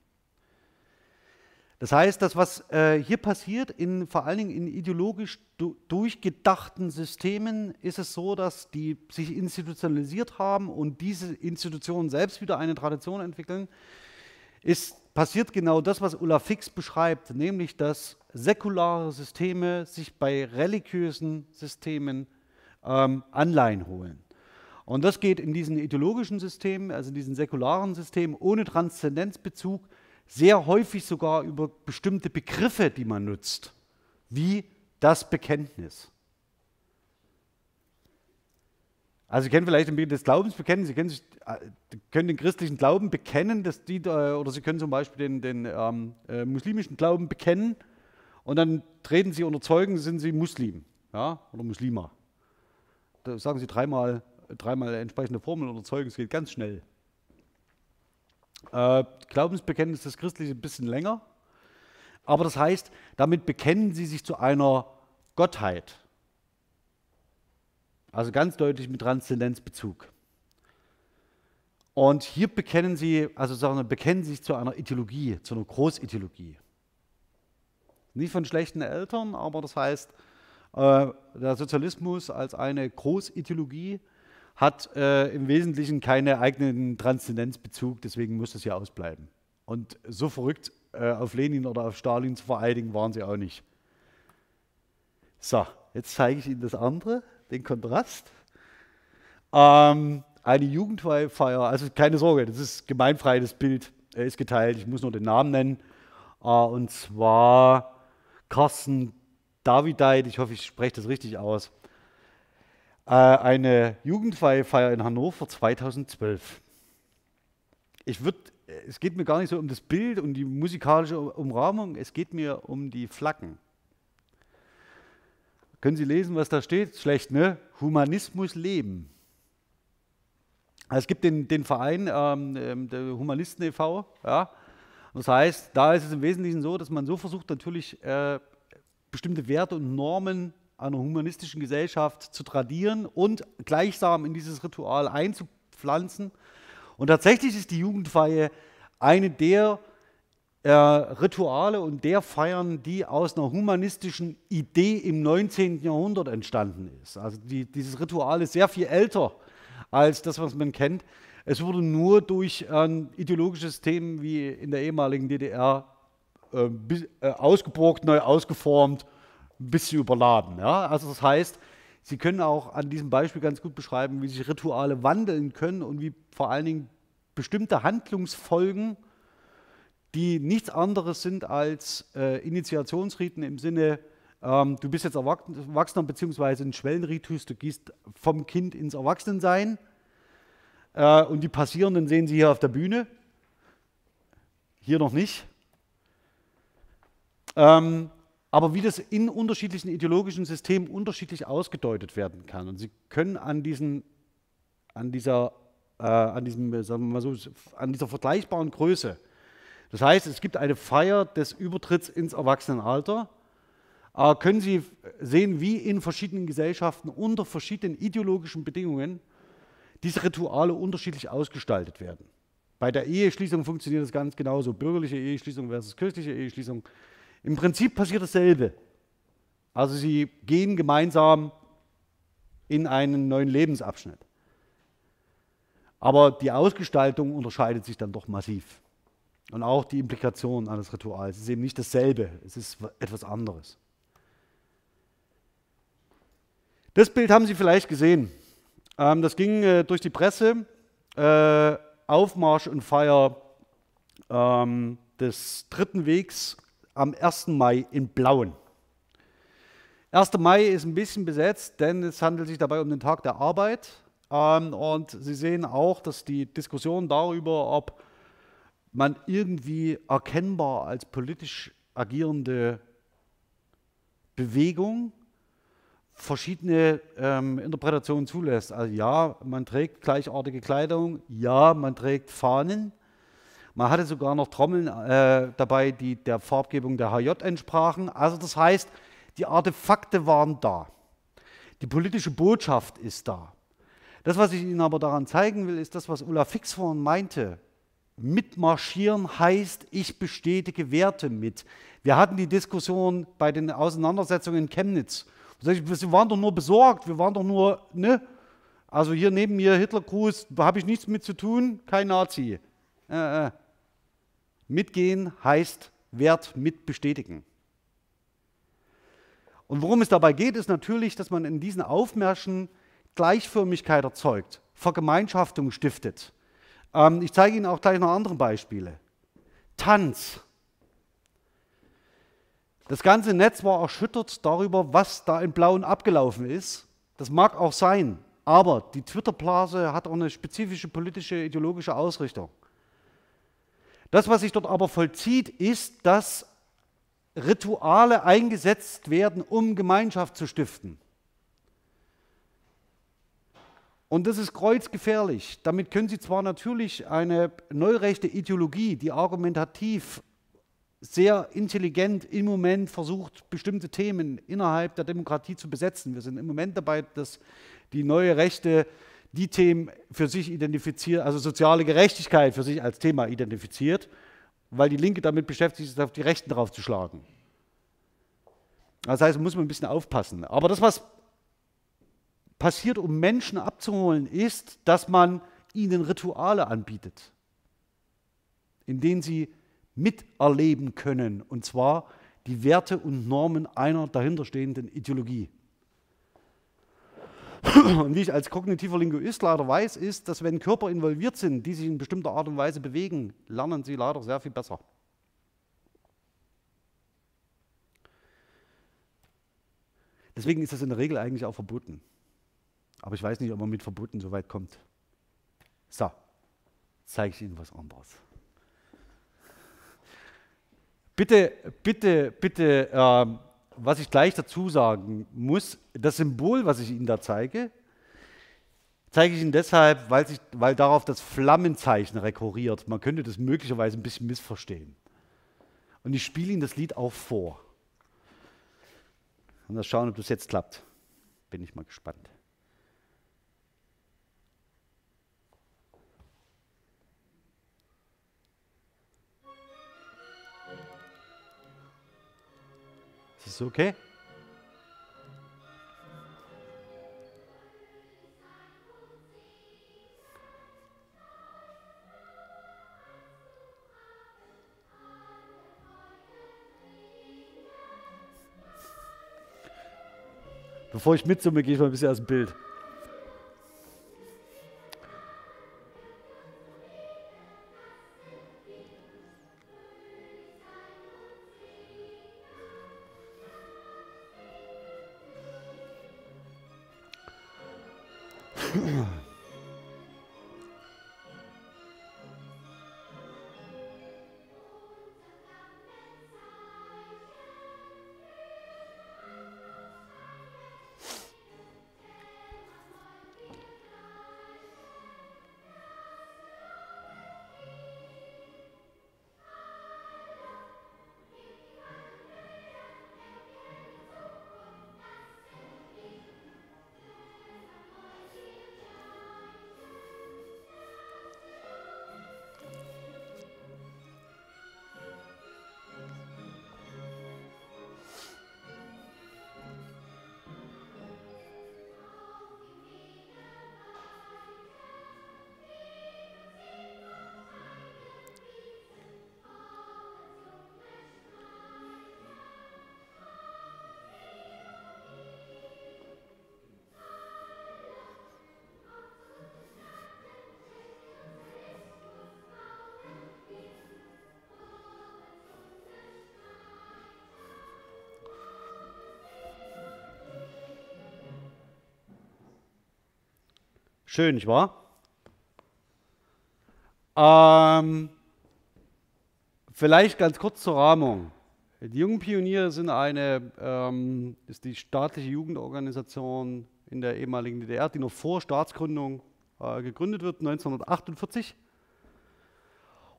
Das heißt, das, was äh, hier passiert, in, vor allen Dingen in ideologisch du, durchgedachten Systemen, ist es so, dass die sich institutionalisiert haben und diese Institutionen selbst wieder eine Tradition entwickeln, ist passiert genau das, was Ulla Fix beschreibt, nämlich dass säkulare Systeme sich bei religiösen Systemen ähm, Anleihen holen. Und das geht in diesen ideologischen Systemen, also in diesen säkularen Systemen ohne Transzendenzbezug, sehr häufig sogar über bestimmte Begriffe, die man nutzt, wie das Bekenntnis. Also Sie kennen vielleicht den Begriff des Glaubensbekennen, Sie können, sich, äh, können, den christlichen Glauben bekennen, dass die, oder Sie können zum Beispiel den, den ähm, äh, muslimischen Glauben bekennen und dann treten Sie unter Zeugen, sind Sie Muslim ja, oder Muslima. Da sagen Sie dreimal, dreimal entsprechende Formeln unter Zeugen, es geht ganz schnell. Äh, Glaubensbekenntnis des Christlichen ein bisschen länger, aber das heißt, damit bekennen Sie sich zu einer Gottheit. Also ganz deutlich mit Transzendenzbezug. Und hier bekennen sie, also sagen, bekennen sich zu einer Ideologie, zu einer Großideologie. Nicht von schlechten Eltern, aber das heißt, äh, der Sozialismus als eine Großideologie hat äh, im Wesentlichen keinen eigenen Transzendenzbezug, deswegen muss das hier ausbleiben. Und so verrückt äh, auf Lenin oder auf Stalin zu vereidigen waren sie auch nicht. So, jetzt zeige ich Ihnen das andere den Kontrast. Ähm, eine Jugendfeier, also keine Sorge, das ist gemeinfrei, das Bild äh, ist geteilt, ich muss nur den Namen nennen. Äh, und zwar Carsten Davideit, ich hoffe, ich spreche das richtig aus. Äh, eine Jugendfeier in Hannover 2012. Ich würde, es geht mir gar nicht so um das Bild und die musikalische Umrahmung, es geht mir um die Flaggen. Können Sie lesen, was da steht? Schlecht, ne? Humanismus leben. Es gibt den, den Verein, ähm, ähm der Humanisten e.V., ja. Das heißt, da ist es im Wesentlichen so, dass man so versucht, natürlich äh, bestimmte Werte und Normen einer humanistischen Gesellschaft zu tradieren und gleichsam in dieses Ritual einzupflanzen. Und tatsächlich ist die Jugendfeier eine der äh, Rituale und der Feiern, die aus einer humanistischen Idee im 19. Jahrhundert entstanden ist. Also die, dieses Ritual ist sehr viel älter als das, was man kennt. Es wurde nur durch ein ideologisches System wie in der ehemaligen DDR äh, äh, ausgeborgt, neu ausgeformt, ein bisschen überladen. Ja? Also das heißt, Sie können auch an diesem Beispiel ganz gut beschreiben, wie sich Rituale wandeln können und wie vor allen Dingen bestimmte Handlungsfolgen die nichts anderes sind als äh, Initiationsriten im Sinne, ähm, du bist jetzt Erwachsener bzw. ein Schwellenritus, du gehst vom Kind ins Erwachsenensein äh, und die Passierenden sehen Sie hier auf der Bühne, hier noch nicht. Ähm, aber wie das in unterschiedlichen ideologischen Systemen unterschiedlich ausgedeutet werden kann. Und Sie können an, diesen, an, dieser, äh, an, diesem, sagen wir mal so, an dieser vergleichbaren Größe das heißt, es gibt eine Feier des Übertritts ins Erwachsenenalter. Äh, können Sie sehen, wie in verschiedenen Gesellschaften unter verschiedenen ideologischen Bedingungen diese Rituale unterschiedlich ausgestaltet werden. Bei der Eheschließung funktioniert das ganz genauso. Bürgerliche Eheschließung versus kirchliche Eheschließung. Im Prinzip passiert dasselbe. Also sie gehen gemeinsam in einen neuen Lebensabschnitt. Aber die Ausgestaltung unterscheidet sich dann doch massiv. Und auch die Implikation eines Rituals. Es ist eben nicht dasselbe, es ist etwas anderes. Das Bild haben Sie vielleicht gesehen. Ähm, das ging äh, durch die Presse. Äh, Aufmarsch und Feier ähm, des dritten Wegs am 1. Mai in Blauen. 1. Mai ist ein bisschen besetzt, denn es handelt sich dabei um den Tag der Arbeit. Ähm, und Sie sehen auch, dass die Diskussion darüber, ob man irgendwie erkennbar als politisch agierende Bewegung verschiedene ähm, Interpretationen zulässt. Also ja, man trägt gleichartige Kleidung, ja, man trägt Fahnen. Man hatte sogar noch Trommeln äh, dabei, die der Farbgebung der HJ entsprachen. Also das heißt, die Artefakte waren da. Die politische Botschaft ist da. Das, was ich Ihnen aber daran zeigen will, ist das, was Ulla Fix vorhin meinte. Mitmarschieren heißt, ich bestätige Werte mit. Wir hatten die Diskussion bei den Auseinandersetzungen in Chemnitz. Wir waren doch nur besorgt, wir waren doch nur, ne? Also hier neben mir Hitlergruß, da habe ich nichts mit zu tun, kein Nazi. Äh, äh. Mitgehen heißt Wert mit bestätigen. Und worum es dabei geht, ist natürlich, dass man in diesen Aufmärschen Gleichförmigkeit erzeugt, Vergemeinschaftung stiftet. Ähm, ich zeige Ihnen auch gleich noch andere Beispiele. Tanz. Das ganze Netz war erschüttert darüber, was da in Blauen abgelaufen ist. Das mag auch sein. Aber die Twitter-Blase hat auch eine spezifische politische, ideologische Ausrichtung. Das, was sich dort aber vollzieht, ist, dass Rituale eingesetzt werden, um Gemeinschaft zu stiften. Und das ist kreuzgefährlich. Damit können Sie zwar natürlich eine neurechte Ideologie, die argumentativ sehr intelligent im Moment versucht, bestimmte Themen innerhalb der Demokratie zu besetzen. Wir sind im Moment dabei, dass die neue Rechte die Themen für sich identifiziert, also soziale Gerechtigkeit für sich als Thema identifiziert, weil die Linke damit beschäftigt ist, auf die Rechten draufzuschlagen. Das heißt, muss man ein bisschen aufpassen. Aber das, was passiert, um Menschen abzuholen, ist, dass man ihnen Rituale anbietet, in denen sie miterleben können, und zwar die Werte und Normen einer dahinterstehenden Ideologie. Und wie ich als kognitiver Linguist leider weiß, ist, dass wenn Körper involviert sind, die sich in bestimmter Art und Weise bewegen, lernen sie leider sehr viel besser. Deswegen ist das in der Regel eigentlich auch verboten. Aber ich weiß nicht, ob man mit Verboten so weit kommt. So, zeige ich Ihnen was anderes. Bitte, bitte, bitte, äh, was ich gleich dazu sagen muss, das Symbol, was ich Ihnen da zeige, zeige ich Ihnen deshalb, weil, sich, weil darauf das Flammenzeichen rekurriert. Man könnte das möglicherweise ein bisschen missverstehen. Und ich spiele Ihnen das Lied auch vor. Und mal schauen, ob das jetzt klappt. Bin ich mal gespannt. Ist okay? Bevor ich mitsumme, gehe ich mal ein bisschen aus dem Bild. Schön, nicht wahr? Ähm, vielleicht ganz kurz zur Rahmung. Die Jungen Pioniere sind eine, ähm, ist die staatliche Jugendorganisation in der ehemaligen DDR, die noch vor Staatsgründung äh, gegründet wird, 1948.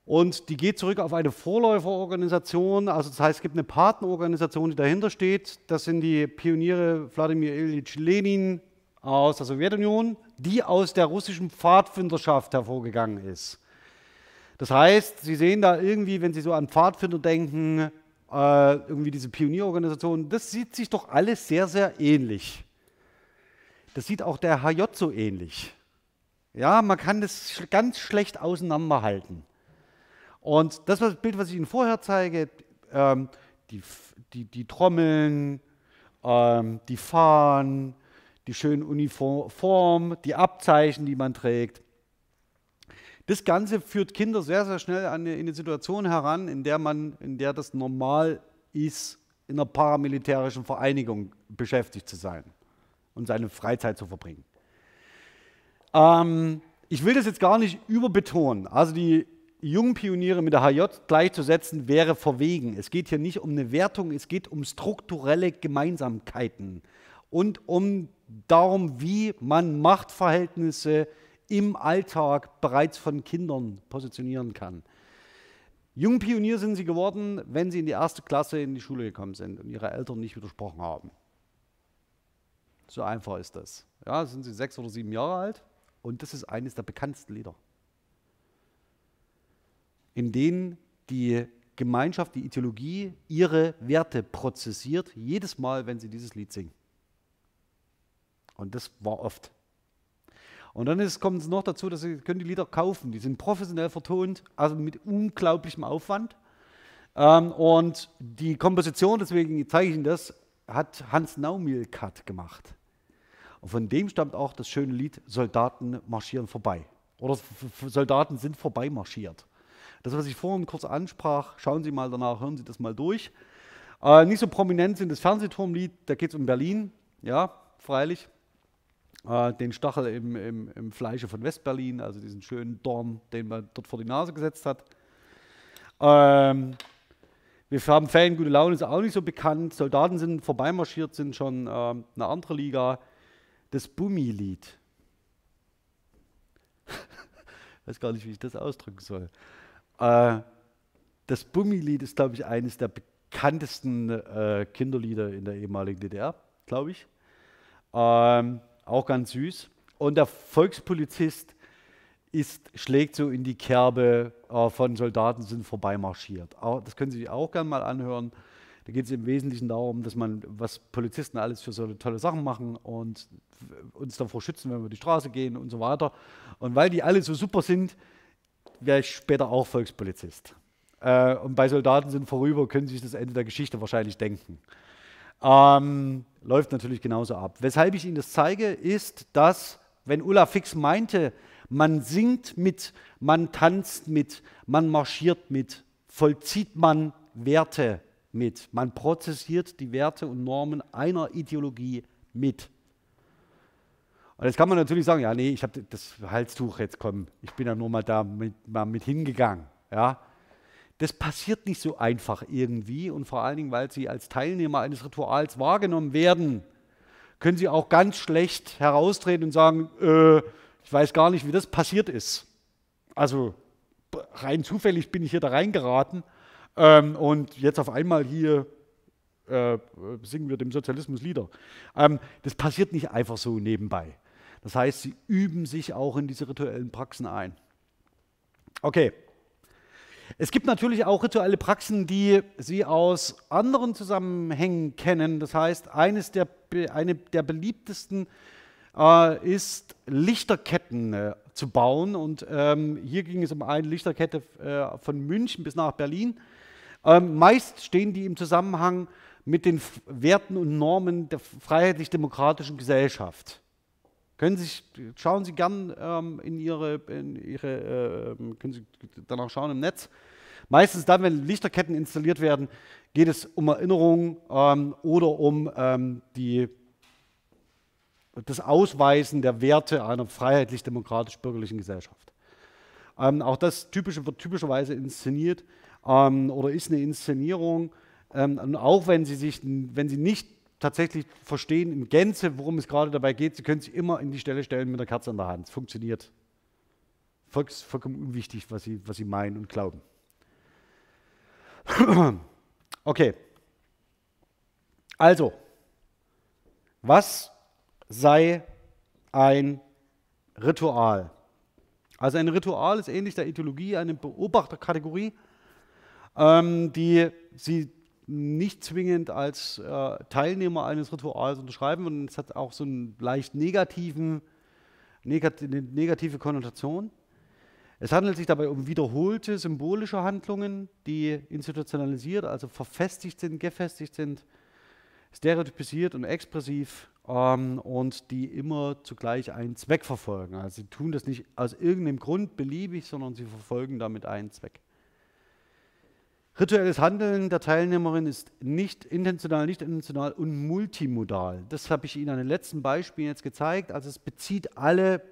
Und die geht zurück auf eine Vorläuferorganisation, also das heißt, es gibt eine Partnerorganisation, die dahinter steht. Das sind die Pioniere Wladimir Ilyich Lenin, aus der Sowjetunion, die aus der russischen Pfadfinderschaft hervorgegangen ist. Das heißt, Sie sehen da irgendwie, wenn Sie so an Pfadfinder denken, äh, irgendwie diese Pionierorganisation, das sieht sich doch alles sehr, sehr ähnlich. Das sieht auch der HJ so ähnlich. Ja, man kann das ganz schlecht auseinanderhalten. Und das Bild, was ich Ihnen vorher zeige, ähm, die, die, die Trommeln, ähm, die Fahnen, die schönen Uniform, die Abzeichen, die man trägt. Das Ganze führt Kinder sehr, sehr schnell an eine, in eine Situation heran, in der, man, in der das normal ist, in einer paramilitärischen Vereinigung beschäftigt zu sein und seine Freizeit zu verbringen. Ähm, ich will das jetzt gar nicht überbetonen. Also die jungen Pioniere mit der HJ gleichzusetzen, wäre verwegen. Es geht hier nicht um eine Wertung, es geht um strukturelle Gemeinsamkeiten und um darum, wie man Machtverhältnisse im Alltag bereits von Kindern positionieren kann. Jungen Pionier sind sie geworden, wenn sie in die erste Klasse in die Schule gekommen sind und ihre Eltern nicht widersprochen haben. So einfach ist das. Ja, sind sie sechs oder sieben Jahre alt und das ist eines der bekanntesten Lieder in denen die Gemeinschaft, die Ideologie ihre Werte prozessiert, jedes Mal, wenn sie dieses Lied singen. Und das war oft. Und dann kommt es noch dazu, dass sie können die Lieder kaufen. Die sind professionell vertont, also mit unglaublichem Aufwand. Ähm, und die Komposition, deswegen zeige ich Ihnen das, hat Hans Naumilkat gemacht. Und von dem stammt auch das schöne Lied Soldaten marschieren vorbei. Oder Soldaten sind vorbei marschiert. Das, was ich vorhin kurz ansprach, schauen Sie mal danach, hören Sie das mal durch. Äh, nicht so prominent sind das Fernsehturmlied, da geht es um Berlin, ja, freilich. Äh, den Stachel im, im, im Fleische von Westberlin, also diesen schönen Dorn, den man dort vor die Nase gesetzt hat. Ähm, wir haben Ferien, gute Laune, ist auch nicht so bekannt. Soldaten sind vorbeimarschiert, sind schon äh, eine andere Liga. Das Bummi-Lied. weiß gar nicht, wie ich das ausdrücken soll. Äh, das Bummi-Lied ist, glaube ich, eines der bekanntesten äh, Kinderlieder in der ehemaligen DDR, glaube ich. Ähm, auch ganz süß. Und der Volkspolizist ist, schlägt so in die Kerbe äh, von Soldaten sind vorbeimarschiert. Das können Sie sich auch gerne mal anhören. Da geht es im Wesentlichen darum, dass man, was Polizisten alles für so tolle Sachen machen und uns davor schützen, wenn wir die Straße gehen und so weiter. Und weil die alle so super sind, wäre ich später auch Volkspolizist. Äh, und bei Soldaten sind vorüber, können Sie sich das Ende der Geschichte wahrscheinlich denken. Ähm, läuft natürlich genauso ab. Weshalb ich Ihnen das zeige, ist, dass, wenn Ulla Fix meinte, man singt mit, man tanzt mit, man marschiert mit, vollzieht man Werte mit. Man prozessiert die Werte und Normen einer Ideologie mit. Und jetzt kann man natürlich sagen, ja, nee, ich habe das Halstuch jetzt kommen. Ich bin ja nur mal da mit, mal mit hingegangen. Ja. Das passiert nicht so einfach irgendwie und vor allen Dingen, weil sie als Teilnehmer eines Rituals wahrgenommen werden, können sie auch ganz schlecht heraustreten und sagen, äh, ich weiß gar nicht, wie das passiert ist. Also rein zufällig bin ich hier da reingeraten ähm, und jetzt auf einmal hier äh, singen wir dem Sozialismus Lieder. Ähm, das passiert nicht einfach so nebenbei. Das heißt, sie üben sich auch in diese rituellen Praxen ein. Okay. Es gibt natürlich auch rituelle Praxen, die Sie aus anderen Zusammenhängen kennen. Das heißt, eines der, eine der beliebtesten äh, ist, Lichterketten äh, zu bauen. Und ähm, hier ging es um eine Lichterkette äh, von München bis nach Berlin. Ähm, meist stehen die im Zusammenhang mit den Werten und Normen der freiheitlich-demokratischen Gesellschaft. Können Sie, schauen Sie gern ähm, in Ihre, in Ihre äh, können Sie danach schauen im Netz. Meistens dann, wenn Lichterketten installiert werden, geht es um Erinnerung ähm, oder um ähm, die, das Ausweisen der Werte einer freiheitlich-demokratisch-bürgerlichen Gesellschaft. Ähm, auch das typische, wird typischerweise inszeniert ähm, oder ist eine Inszenierung. Ähm, und auch wenn Sie, sich, wenn Sie nicht tatsächlich verstehen in Gänze, worum es gerade dabei geht. Sie können sich immer in die Stelle stellen mit der Kerze in der Hand. Es funktioniert. Vollkommen unwichtig, was Sie, was Sie meinen und glauben. Okay. Also, was sei ein Ritual? Also ein Ritual ist ähnlich der Ideologie eine Beobachterkategorie, ähm, die Sie nicht zwingend als äh, Teilnehmer eines Rituals unterschreiben und es hat auch so einen leicht negativen, negat eine negative Konnotation. Es handelt sich dabei um wiederholte symbolische Handlungen, die institutionalisiert, also verfestigt sind, gefestigt sind, stereotypisiert und expressiv ähm, und die immer zugleich einen Zweck verfolgen. Also sie tun das nicht aus irgendeinem Grund beliebig, sondern sie verfolgen damit einen Zweck. Rituelles Handeln der Teilnehmerin ist nicht intentional, nicht intentional und multimodal. Das habe ich Ihnen an den letzten Beispielen jetzt gezeigt. Also es bezieht alle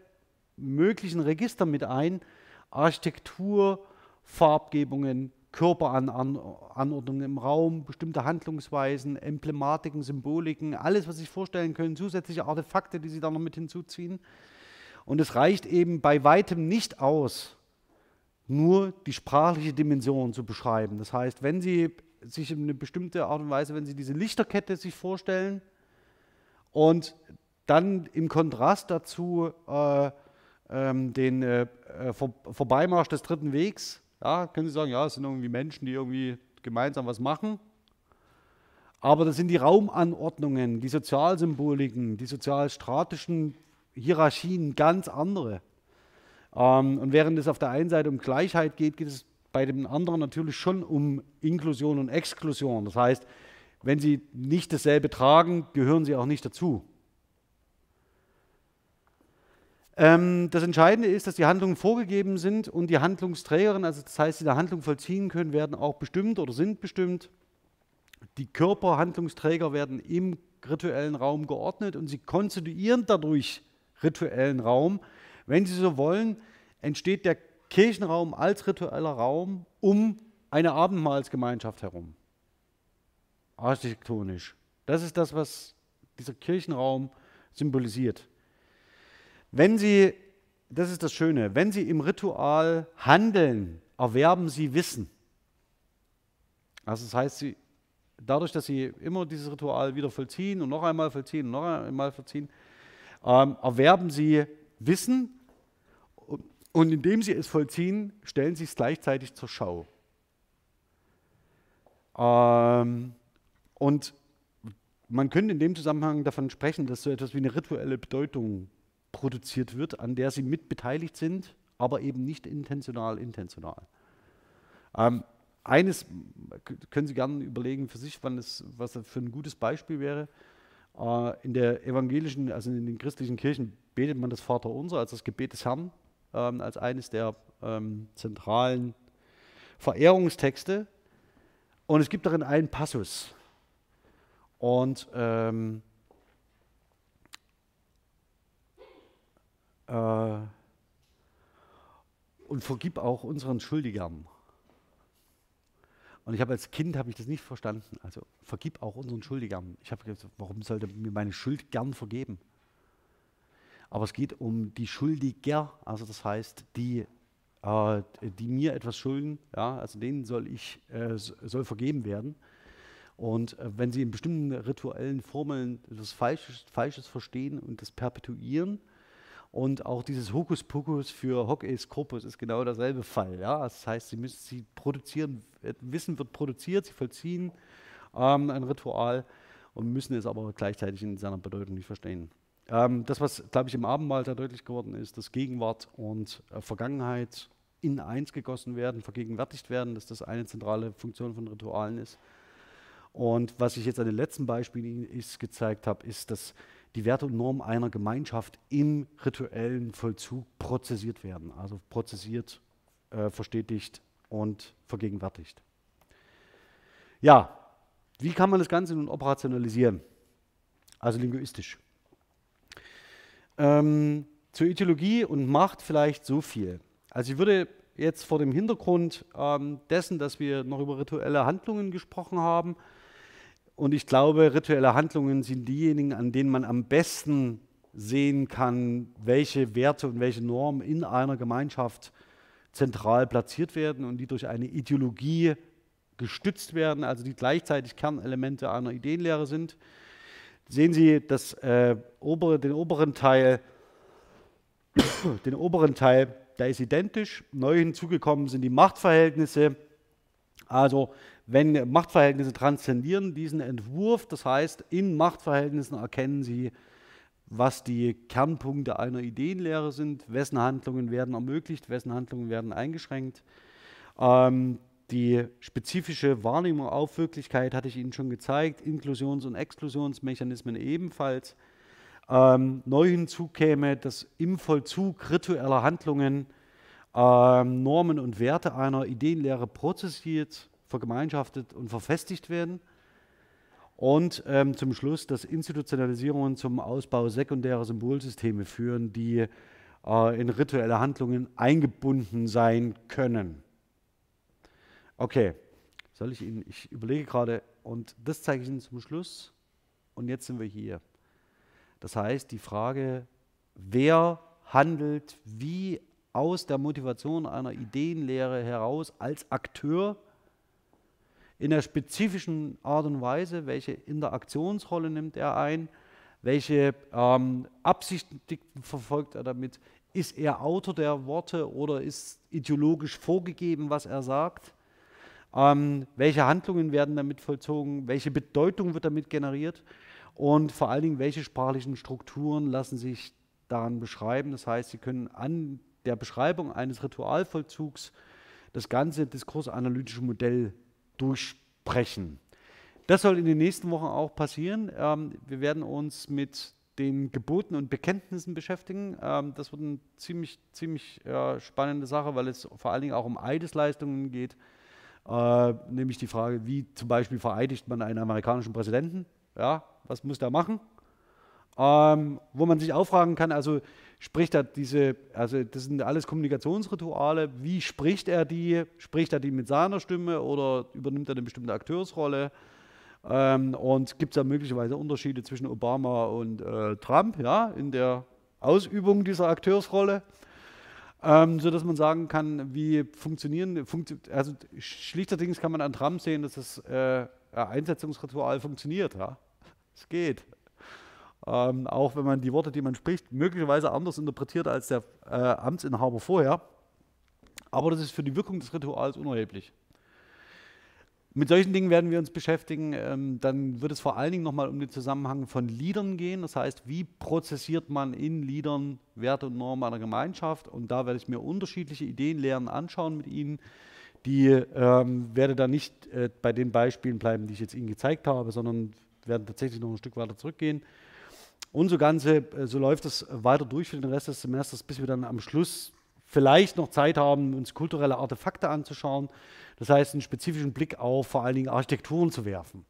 möglichen Register mit ein. Architektur, Farbgebungen, Körperanordnungen im Raum, bestimmte Handlungsweisen, Emblematiken, Symboliken, alles, was Sie sich vorstellen können, zusätzliche Artefakte, die Sie da noch mit hinzuziehen. Und es reicht eben bei weitem nicht aus, nur die sprachliche Dimension zu beschreiben. Das heißt, wenn Sie sich in eine bestimmte Art und Weise, wenn Sie diese Lichterkette sich vorstellen und dann im Kontrast dazu äh, ähm, den äh, äh Vor Vorbeimarsch des dritten Wegs, ja, können Sie sagen, ja, es sind irgendwie Menschen, die irgendwie gemeinsam was machen. Aber das sind die Raumanordnungen, die Sozialsymboliken, die sozialstratischen Hierarchien ganz andere. Ähm, und während es auf der einen Seite um Gleichheit geht, geht es bei dem anderen natürlich schon um Inklusion und Exklusion. Das heißt, wenn Sie nicht dasselbe tragen, gehören Sie auch nicht dazu. Ähm, das Entscheidende ist, dass die Handlungen vorgegeben sind und die Handlungsträgerin, also das heißt, die eine Handlung vollziehen können, werden auch bestimmt oder sind bestimmt. Die Körperhandlungsträger werden im rituellen Raum geordnet und sie konstituieren dadurch rituellen Raum. Wenn Sie so wollen, entsteht der Kirchenraum als ritueller Raum um eine Abendmahlsgemeinschaft herum. Architektonisch. Das ist das, was dieser Kirchenraum symbolisiert. Wenn Sie, das ist das Schöne, wenn Sie im Ritual handeln, erwerben Sie Wissen. Also das heißt, Sie, dadurch, dass Sie immer dieses Ritual wieder vollziehen und noch einmal vollziehen und noch einmal vollziehen, ähm, erwerben Sie Wissen und indem Sie es vollziehen, stellen Sie es gleichzeitig zur Schau. Ähm, und man könnte in dem Zusammenhang davon sprechen, dass so etwas wie eine rituelle Bedeutung produziert wird, an der sie mit beteiligt sind, aber eben nicht intentional, intentional. Ähm, eines können Sie gerne überlegen für sich, wann es, was das für ein gutes Beispiel wäre. Äh, in der evangelischen, also in den christlichen Kirchen betet man das Vaterunser als das Gebet des Herrn, ähm, als eines der ähm, zentralen Verehrungstexte. Und es gibt darin einen Passus. Und ähm, äh, und vergib auch unseren Schuldigern. Und ich habe als Kind habe ich das nicht verstanden. Also vergib auch unseren Schuldigern. Ich habe gesagt, warum sollte mir meine Schuld gern vergeben? Aber es geht um die Schuldiger, also das heißt die, äh, die mir etwas schulden. Ja, also denen soll ich äh, soll vergeben werden. Und äh, wenn sie in bestimmten rituellen Formeln das Falsches, Falsches verstehen und das perpetuieren, und auch dieses Hokuspokus für Hoc est Corpus ist genau derselbe Fall. Ja? Das heißt, sie, müssen, sie produzieren, Wissen wird produziert, sie vollziehen ähm, ein Ritual und müssen es aber gleichzeitig in seiner Bedeutung nicht verstehen. Ähm, das, was, glaube ich, im Abendmahl da deutlich geworden ist, dass Gegenwart und äh, Vergangenheit in eins gegossen werden, vergegenwärtigt werden, dass das eine zentrale Funktion von Ritualen ist. Und was ich jetzt an den letzten Beispielen gezeigt habe, ist, dass die Werte und Normen einer Gemeinschaft im rituellen Vollzug prozessiert werden, also prozessiert, äh, verstetigt und vergegenwärtigt. Ja, wie kann man das Ganze nun operationalisieren? Also linguistisch. Ähm, zur Ideologie und Macht vielleicht so viel. Also ich würde jetzt vor dem Hintergrund ähm, dessen, dass wir noch über rituelle Handlungen gesprochen haben, und ich glaube, rituelle Handlungen sind diejenigen, an denen man am besten sehen kann, welche Werte und welche Normen in einer Gemeinschaft zentral platziert werden und die durch eine Ideologie gestützt werden, also die gleichzeitig Kernelemente einer Ideenlehre sind. Sehen Sie das, äh, obere, den oberen Teil, den oberen Teil, der ist identisch. Neu hinzugekommen sind die Machtverhältnisse. Also wenn Machtverhältnisse transzendieren diesen Entwurf, das heißt, in Machtverhältnissen erkennen Sie, was die Kernpunkte einer Ideenlehre sind, wessen Handlungen werden ermöglicht, wessen Handlungen werden eingeschränkt. Ähm, die spezifische Wahrnehmung auf Wirklichkeit hatte ich Ihnen schon gezeigt, Inklusions- und Exklusionsmechanismen ebenfalls. Ähm, neu hinzu käme, dass im Vollzug ritueller Handlungen ähm, Normen und Werte einer Ideenlehre prozessiert vergemeinschaftet und verfestigt werden. Und ähm, zum Schluss, dass Institutionalisierungen zum Ausbau sekundärer Symbolsysteme führen, die äh, in rituelle Handlungen eingebunden sein können. Okay, soll ich Ihnen, ich überlege gerade, und das zeige ich Ihnen zum Schluss. Und jetzt sind wir hier. Das heißt, die Frage, wer handelt wie aus der Motivation einer Ideenlehre heraus als Akteur in der spezifischen Art und Weise, welche Interaktionsrolle nimmt er ein, welche ähm, Absichten verfolgt er damit, ist er Autor der Worte oder ist ideologisch vorgegeben, was er sagt, ähm, welche Handlungen werden damit vollzogen, welche Bedeutung wird damit generiert und vor allen Dingen, welche sprachlichen Strukturen lassen sich daran beschreiben. Das heißt, Sie können an der Beschreibung eines Ritualvollzugs das ganze diskursanalytische Modell durchsprechen. Das soll in den nächsten Wochen auch passieren. Ähm, wir werden uns mit den Geboten und Bekenntnissen beschäftigen. Ähm, das wird eine ziemlich, ziemlich äh, spannende Sache, weil es vor allen Dingen auch um Eidesleistungen geht. Äh, nämlich die Frage, wie zum Beispiel vereidigt man einen amerikanischen Präsidenten? Ja, was muss der machen? Ähm, wo man sich auch fragen kann, also spricht er diese, also das sind alles Kommunikationsrituale, wie spricht er die? Spricht er die mit seiner Stimme oder übernimmt er eine bestimmte Akteursrolle? Ähm, und gibt es da möglicherweise Unterschiede zwischen Obama und äh, Trump, ja, in der Ausübung dieser Akteursrolle? Ähm, so dass man sagen kann, wie funktionieren, funktio also schlichterdings kann man an Trump sehen, dass das äh, Einsetzungsritual funktioniert, ja. Es geht. Ähm, auch wenn man die Worte, die man spricht, möglicherweise anders interpretiert als der äh, Amtsinhaber vorher. Aber das ist für die Wirkung des Rituals unerheblich. Mit solchen Dingen werden wir uns beschäftigen. Ähm, dann wird es vor allen Dingen nochmal um den Zusammenhang von Liedern gehen. Das heißt, wie prozessiert man in Liedern Werte und Normen einer Gemeinschaft? Und da werde ich mir unterschiedliche Ideenlehren anschauen mit Ihnen. Die ähm, werde dann nicht äh, bei den Beispielen bleiben, die ich jetzt Ihnen gezeigt habe, sondern werden tatsächlich noch ein Stück weiter zurückgehen. Und so Ganze, äh, so läuft es weiter durch für den Rest des Semesters, bis wir dann am Schluss vielleicht noch Zeit haben, uns kulturelle Artefakte anzuschauen. Das heißt, einen spezifischen Blick auf vor allen Dingen Architekturen zu werfen,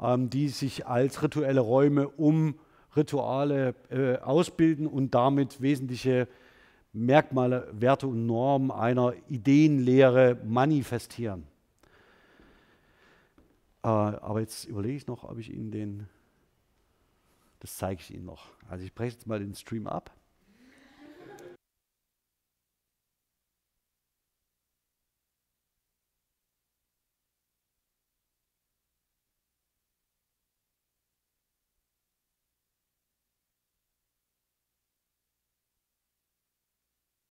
ähm, die sich als rituelle Räume um Rituale äh, ausbilden und damit wesentliche Merkmale, Werte und Normen einer Ideenlehre manifestieren. Äh, aber jetzt überlege ich noch, ob ich Ihnen den das zeige ich Ihnen noch. Also ich breche jetzt mal den Stream ab.